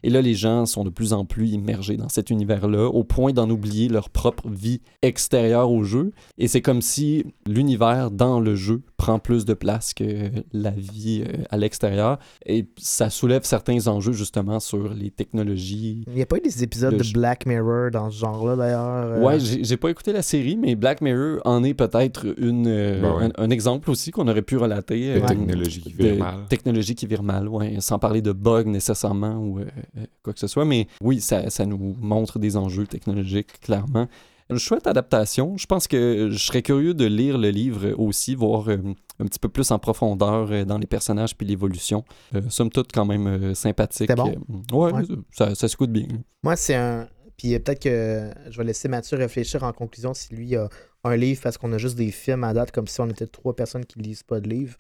[SPEAKER 2] Et là, les gens sont de plus en plus immergés dans cet univers-là, au point d'en oublier leur propre vie extérieure au jeu. Et c'est comme si l'univers dans le jeu prend plus de place que la vie euh, à l'extérieur. Et ça soulève certains enjeux justement sur les technologies,
[SPEAKER 3] Il n'y a pas eu des épisodes de. Black Mirror dans ce genre-là, d'ailleurs? euh?
[SPEAKER 2] Ouais, j'ai pas écouté la série, mais Black Mirror en est peut-être une euh,
[SPEAKER 1] Ben ouais.
[SPEAKER 2] un, un exemple aussi qu'on aurait pu relater.
[SPEAKER 1] De
[SPEAKER 2] euh,
[SPEAKER 1] technologie qui vire mal.
[SPEAKER 2] technologie qui vire mal, ouais, sans parler de bugs nécessairement ou quoi que ce soit. Mais oui, ça, ça nous montre des enjeux technologiques, clairement. Une chouette adaptation. Je pense que je serais curieux de lire le livre aussi, voir euh, un petit peu plus en profondeur euh, dans les personnages puis l'évolution. Euh, somme toute, quand même euh, sympathique.
[SPEAKER 3] C'était bon?
[SPEAKER 2] Euh, ouais,
[SPEAKER 3] Ouais.
[SPEAKER 2] ça, ça s'écoute bien.
[SPEAKER 3] Moi, c'est un. Puis euh, peut-être que je vais laisser Mathieu réfléchir en conclusion si lui a un livre parce qu'on a juste des films à date comme si on était trois personnes qui lisent pas de livres.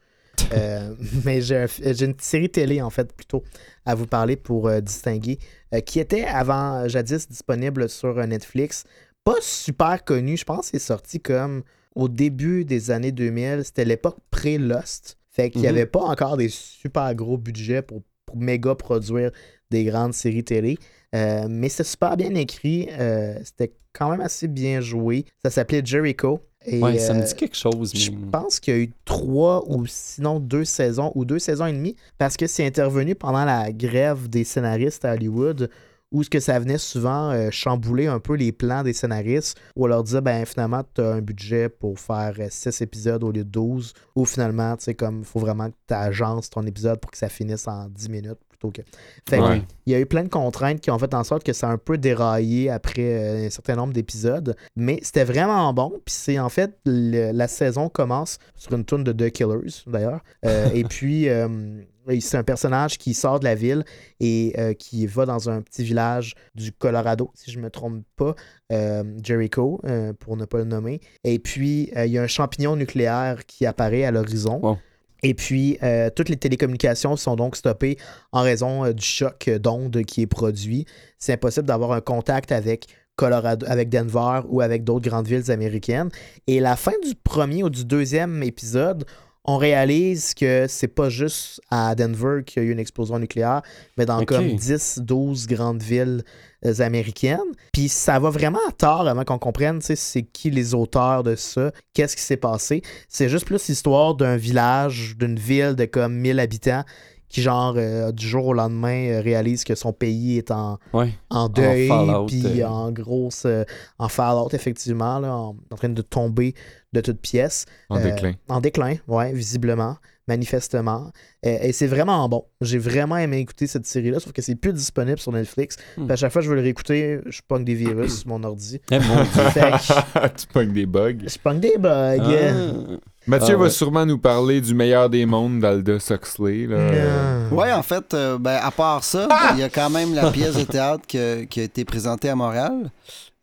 [SPEAKER 3] Euh, mais j'ai un- j'ai une série télé en fait plutôt à vous parler pour euh, distinguer euh, qui était avant euh, jadis disponible sur euh, Netflix. Pas super connu, je pense c'est sorti comme au début des années 2000. C'était l'époque pré-Lost. Fait qu'il n'y
[SPEAKER 2] Mhm.
[SPEAKER 3] avait pas encore des super gros budgets pour, pour méga produire des grandes séries télé. Euh, mais c'était super bien écrit. euh, c'était quand même assez bien joué. Ça s'appelait Jericho. Et,
[SPEAKER 2] Ouais, ça me
[SPEAKER 3] euh,
[SPEAKER 2] dit quelque chose.
[SPEAKER 3] je pense qu'il y a eu trois ou sinon deux saisons ou deux saisons et demie parce que c'est intervenu pendant la grève des scénaristes à Hollywood où ce que ça venait souvent euh, chambouler un peu les plans des scénaristes où on leur disait ben finalement tu as un budget pour faire 6 épisodes au lieu de 12 ou finalement tu sais comme il faut vraiment que tu agences ton épisode pour que ça finisse en 10 minutes fait
[SPEAKER 1] Ouais.
[SPEAKER 3] il y a eu plein de contraintes qui ont fait en sorte que ça a un peu déraillé après euh, un certain nombre d'épisodes. Mais c'était vraiment bon. Puis c'est en fait, le- la saison commence sur une tune de The Killers, d'ailleurs. Euh, [LAUGHS] et puis, euh, c'est un personnage qui sort de la ville et euh, qui va dans un petit village du Colorado, si je ne me trompe pas, euh, Jericho, euh, pour ne pas le nommer. Et puis, il y a un champignon nucléaire qui apparaît à l'horizon.
[SPEAKER 2] Wow.
[SPEAKER 3] Et puis, euh, toutes les télécommunications sont donc stoppées en raison euh, du choc d'ondes qui est produit. C'est impossible d'avoir un contact avec Colorado, avec Denver ou avec d'autres grandes villes américaines. Et la fin du premier ou du deuxième épisode, on réalise que c'est pas juste à Denver qu'il y a eu une explosion nucléaire, mais dans comme 10, 12 grandes villes américaines. Puis ça va vraiment à tort avant qu'on comprenne, tu sais, c'est qui les auteurs de ça, qu'est-ce qui s'est passé. C'est juste plus l'histoire d'un village, d'une ville de comme 1000 habitants qui, genre, euh, du jour au lendemain, euh, réalise que son pays est en,
[SPEAKER 2] Ouais.
[SPEAKER 3] en deuil, puis
[SPEAKER 2] euh.
[SPEAKER 3] en grosse, euh, en fallout, effectivement, là, en, en train de tomber de toutes pièces.
[SPEAKER 1] En déclin.
[SPEAKER 3] En déclin, ouais, visiblement, manifestement. Et c'est vraiment bon. J'ai vraiment aimé écouter cette série-là, sauf que c'est plus disponible sur Netflix.
[SPEAKER 2] Hmm.
[SPEAKER 3] À chaque fois que je veux le réécouter, je pogne des virus sur mon ordi.
[SPEAKER 2] Eh, mon [LAUGHS]
[SPEAKER 3] que [LAUGHS]
[SPEAKER 1] tu pognes des bugs.
[SPEAKER 3] je pogne des bugs.
[SPEAKER 2] Ah.
[SPEAKER 1] Mathieu
[SPEAKER 2] Ah,
[SPEAKER 1] va
[SPEAKER 2] ouais.
[SPEAKER 1] sûrement nous parler du meilleur des mondes d'Aldous Huxley. Là.
[SPEAKER 4] Ouais, en fait, euh, ben, à part ça, il y a quand même la pièce de théâtre que- qui a été présentée à Montréal.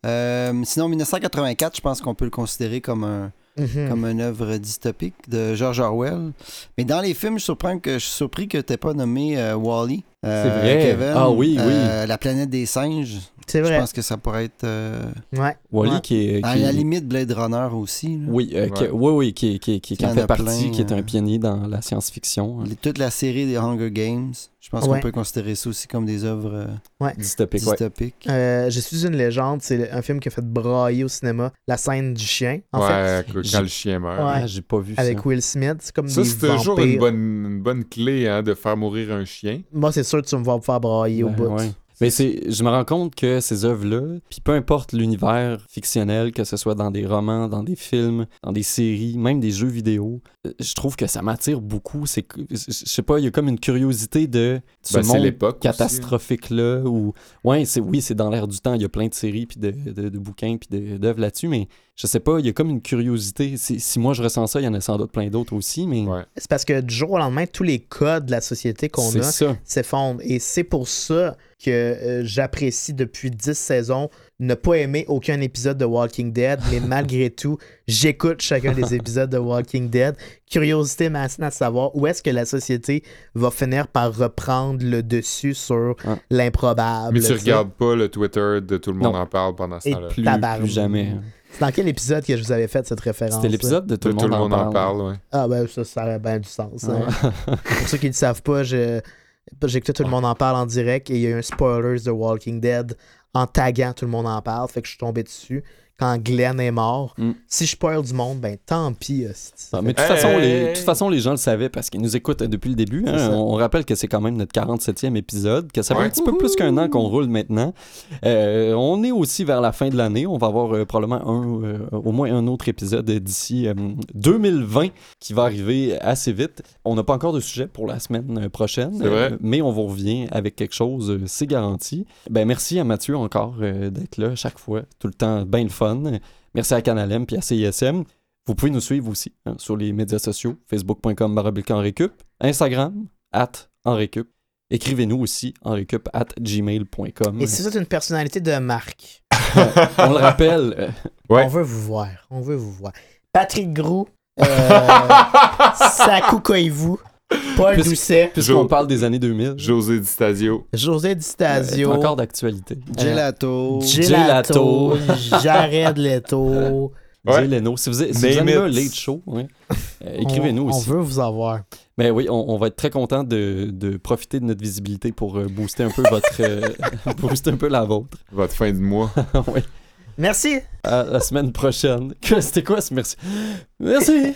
[SPEAKER 4] Euh, sinon, 1984, je pense qu'on peut le considérer comme un,
[SPEAKER 3] Mhm.
[SPEAKER 4] comme une œuvre dystopique de George Orwell. Mais dans les films, je, surprends que, je suis surpris que tu pas nommé euh, Wall-E. Euh,
[SPEAKER 2] C'est vrai.
[SPEAKER 4] Kevin,
[SPEAKER 2] Ah oui, oui.
[SPEAKER 4] euh, la planète des singes.
[SPEAKER 3] C'est
[SPEAKER 4] Je
[SPEAKER 3] vrai.
[SPEAKER 4] pense que ça pourrait être. euh,
[SPEAKER 3] Ouais.
[SPEAKER 2] Wally
[SPEAKER 3] Ouais.
[SPEAKER 2] qui est.
[SPEAKER 4] à la limite, Blade Runner aussi. là.
[SPEAKER 2] Oui, euh, qui- oui, oui, qui, qui, en fait partie,
[SPEAKER 4] plein,
[SPEAKER 2] qui est un pionnier dans la science-fiction. hein,
[SPEAKER 4] Toute la série des Hunger Games. Je pense
[SPEAKER 3] Ouais.
[SPEAKER 4] qu'on peut considérer ça aussi comme des œuvres euh,
[SPEAKER 2] dystopique. ouais.
[SPEAKER 4] dystopiques.
[SPEAKER 3] Euh, Je suis une légende, c'est un film qui a fait brailler au cinéma la scène du chien. En fait,
[SPEAKER 1] ouais, quand
[SPEAKER 2] j'ai-
[SPEAKER 1] le chien meurt.
[SPEAKER 3] Ouais.
[SPEAKER 2] Ah, j'ai pas vu
[SPEAKER 3] avec
[SPEAKER 2] ça.
[SPEAKER 3] Will Smith, c'est comme
[SPEAKER 1] Ça,
[SPEAKER 3] des
[SPEAKER 1] c'est toujours une bonne, une bonne clé hein, de faire mourir un chien.
[SPEAKER 3] Moi, c'est sûr que tu vas me voir me faire brailler au
[SPEAKER 2] Ouais,
[SPEAKER 3] bout.
[SPEAKER 2] Mais c'est, je me rends compte que ces œuvres-là, puis peu importe l'univers fictionnel, que ce soit dans des romans, dans des films, dans des séries, même des jeux vidéo, euh, je trouve que ça m'attire beaucoup. C'est, je sais pas, il y a comme une curiosité de ce
[SPEAKER 1] Ben, c'est
[SPEAKER 2] monde
[SPEAKER 1] hein.
[SPEAKER 2] catastrophique-là. Ou... Ouais, c'est, oui, c'est dans l'air du temps. Il y a plein de séries, puis de, de, de bouquins, puis d'œuvres là-dessus, mais je sais pas, il y a comme une curiosité. Si, si moi je ressens ça, il y en a sans doute plein d'autres aussi, mais
[SPEAKER 1] Ouais.
[SPEAKER 3] C'est parce que du jour au lendemain, tous les codes de la société qu'on a s'effondrent. Et c'est pour ça que euh, j'apprécie depuis 10 saisons ne pas aimer aucun épisode de Walking Dead, mais [LAUGHS] malgré tout, j'écoute chacun des épisodes de Walking Dead. Curiosité massive à savoir où est-ce que la société va finir par reprendre le dessus sur l'improbable.
[SPEAKER 1] Mais tu regardes pas le Twitter de tout le monde
[SPEAKER 2] Non.
[SPEAKER 1] en parle pendant ce
[SPEAKER 3] Et
[SPEAKER 1] temps-là.
[SPEAKER 2] Plus, jamais.
[SPEAKER 3] C'est dans quel épisode que je vous avais fait cette référence?
[SPEAKER 2] C'était l'épisode de tout
[SPEAKER 1] De
[SPEAKER 2] le monde, en, parle.
[SPEAKER 1] ouais.
[SPEAKER 3] Ah ben ça, ça aurait bien du sens. hein.
[SPEAKER 2] Ouais. [LAUGHS]
[SPEAKER 3] Pour ceux qui ne le savent pas, je- j'ai écouté Tout le monde en parle en direct et il y a eu un spoilers de Walking Dead en taguant Tout le monde en parle. Fait que je suis tombé dessus quand Glenn est mort.
[SPEAKER 2] Mm.
[SPEAKER 3] Si je spoil du monde, ben tant pis.
[SPEAKER 2] Non, mais de toute,
[SPEAKER 1] Hey!
[SPEAKER 2] façon, les, de toute façon, les gens le savaient parce qu'ils nous écoutent depuis le début. hein. On, on rappelle que c'est quand même notre 47e épisode, que ça fait
[SPEAKER 1] Ouais.
[SPEAKER 2] un petit peu plus qu'un an qu'on roule maintenant. Euh, on est aussi vers la fin de l'année. On va avoir euh, probablement un, euh, au moins un autre épisode d'ici euh, 2020 qui va arriver assez vite. On n'a pas encore de sujet pour la semaine prochaine, mais on vous revient avec quelque chose, c'est garanti. Ben, merci à Mathieu encore euh, d'être là chaque fois, tout le temps bien le fun. Merci à Canalem puis à CISM. Vous pouvez nous suivre aussi hein, sur les médias sociaux, facebook.com récup, Instagram, at en récup. Écrivez-nous aussi en récup at gmail.com.
[SPEAKER 3] Et si vous êtes une personnalité de marque, [LAUGHS]
[SPEAKER 2] On le rappelle,
[SPEAKER 1] Ouais.
[SPEAKER 3] on veut vous voir. On veut vous voir. Patrick Grou, euh, [LAUGHS] Sakou Koivu, Paul
[SPEAKER 2] Puisque-
[SPEAKER 3] Doucet,
[SPEAKER 2] puisqu'on
[SPEAKER 1] Jo-
[SPEAKER 2] parle des années 2000,
[SPEAKER 1] José Di Stasio.
[SPEAKER 3] José Di Stasio,
[SPEAKER 2] euh, encore d'actualité.
[SPEAKER 4] Gelato.
[SPEAKER 3] Gelato, [LAUGHS] Jared Leto.
[SPEAKER 1] Ouais.
[SPEAKER 2] Jay Leno. Si vous, êtes- si vous
[SPEAKER 1] Name
[SPEAKER 2] aimez un
[SPEAKER 1] it.
[SPEAKER 2] late show, ouais, euh, écrivez-nous
[SPEAKER 3] On-
[SPEAKER 2] aussi.
[SPEAKER 3] On veut vous avoir.
[SPEAKER 2] Mais oui, on, on va être très content de, de profiter de notre visibilité pour euh, booster un peu votre euh, [LAUGHS] booster un peu la vôtre.
[SPEAKER 1] Votre fin de mois. [LAUGHS]
[SPEAKER 2] oui.
[SPEAKER 3] Merci.
[SPEAKER 2] À la semaine prochaine. Que- C'était quoi ce merci? Merci!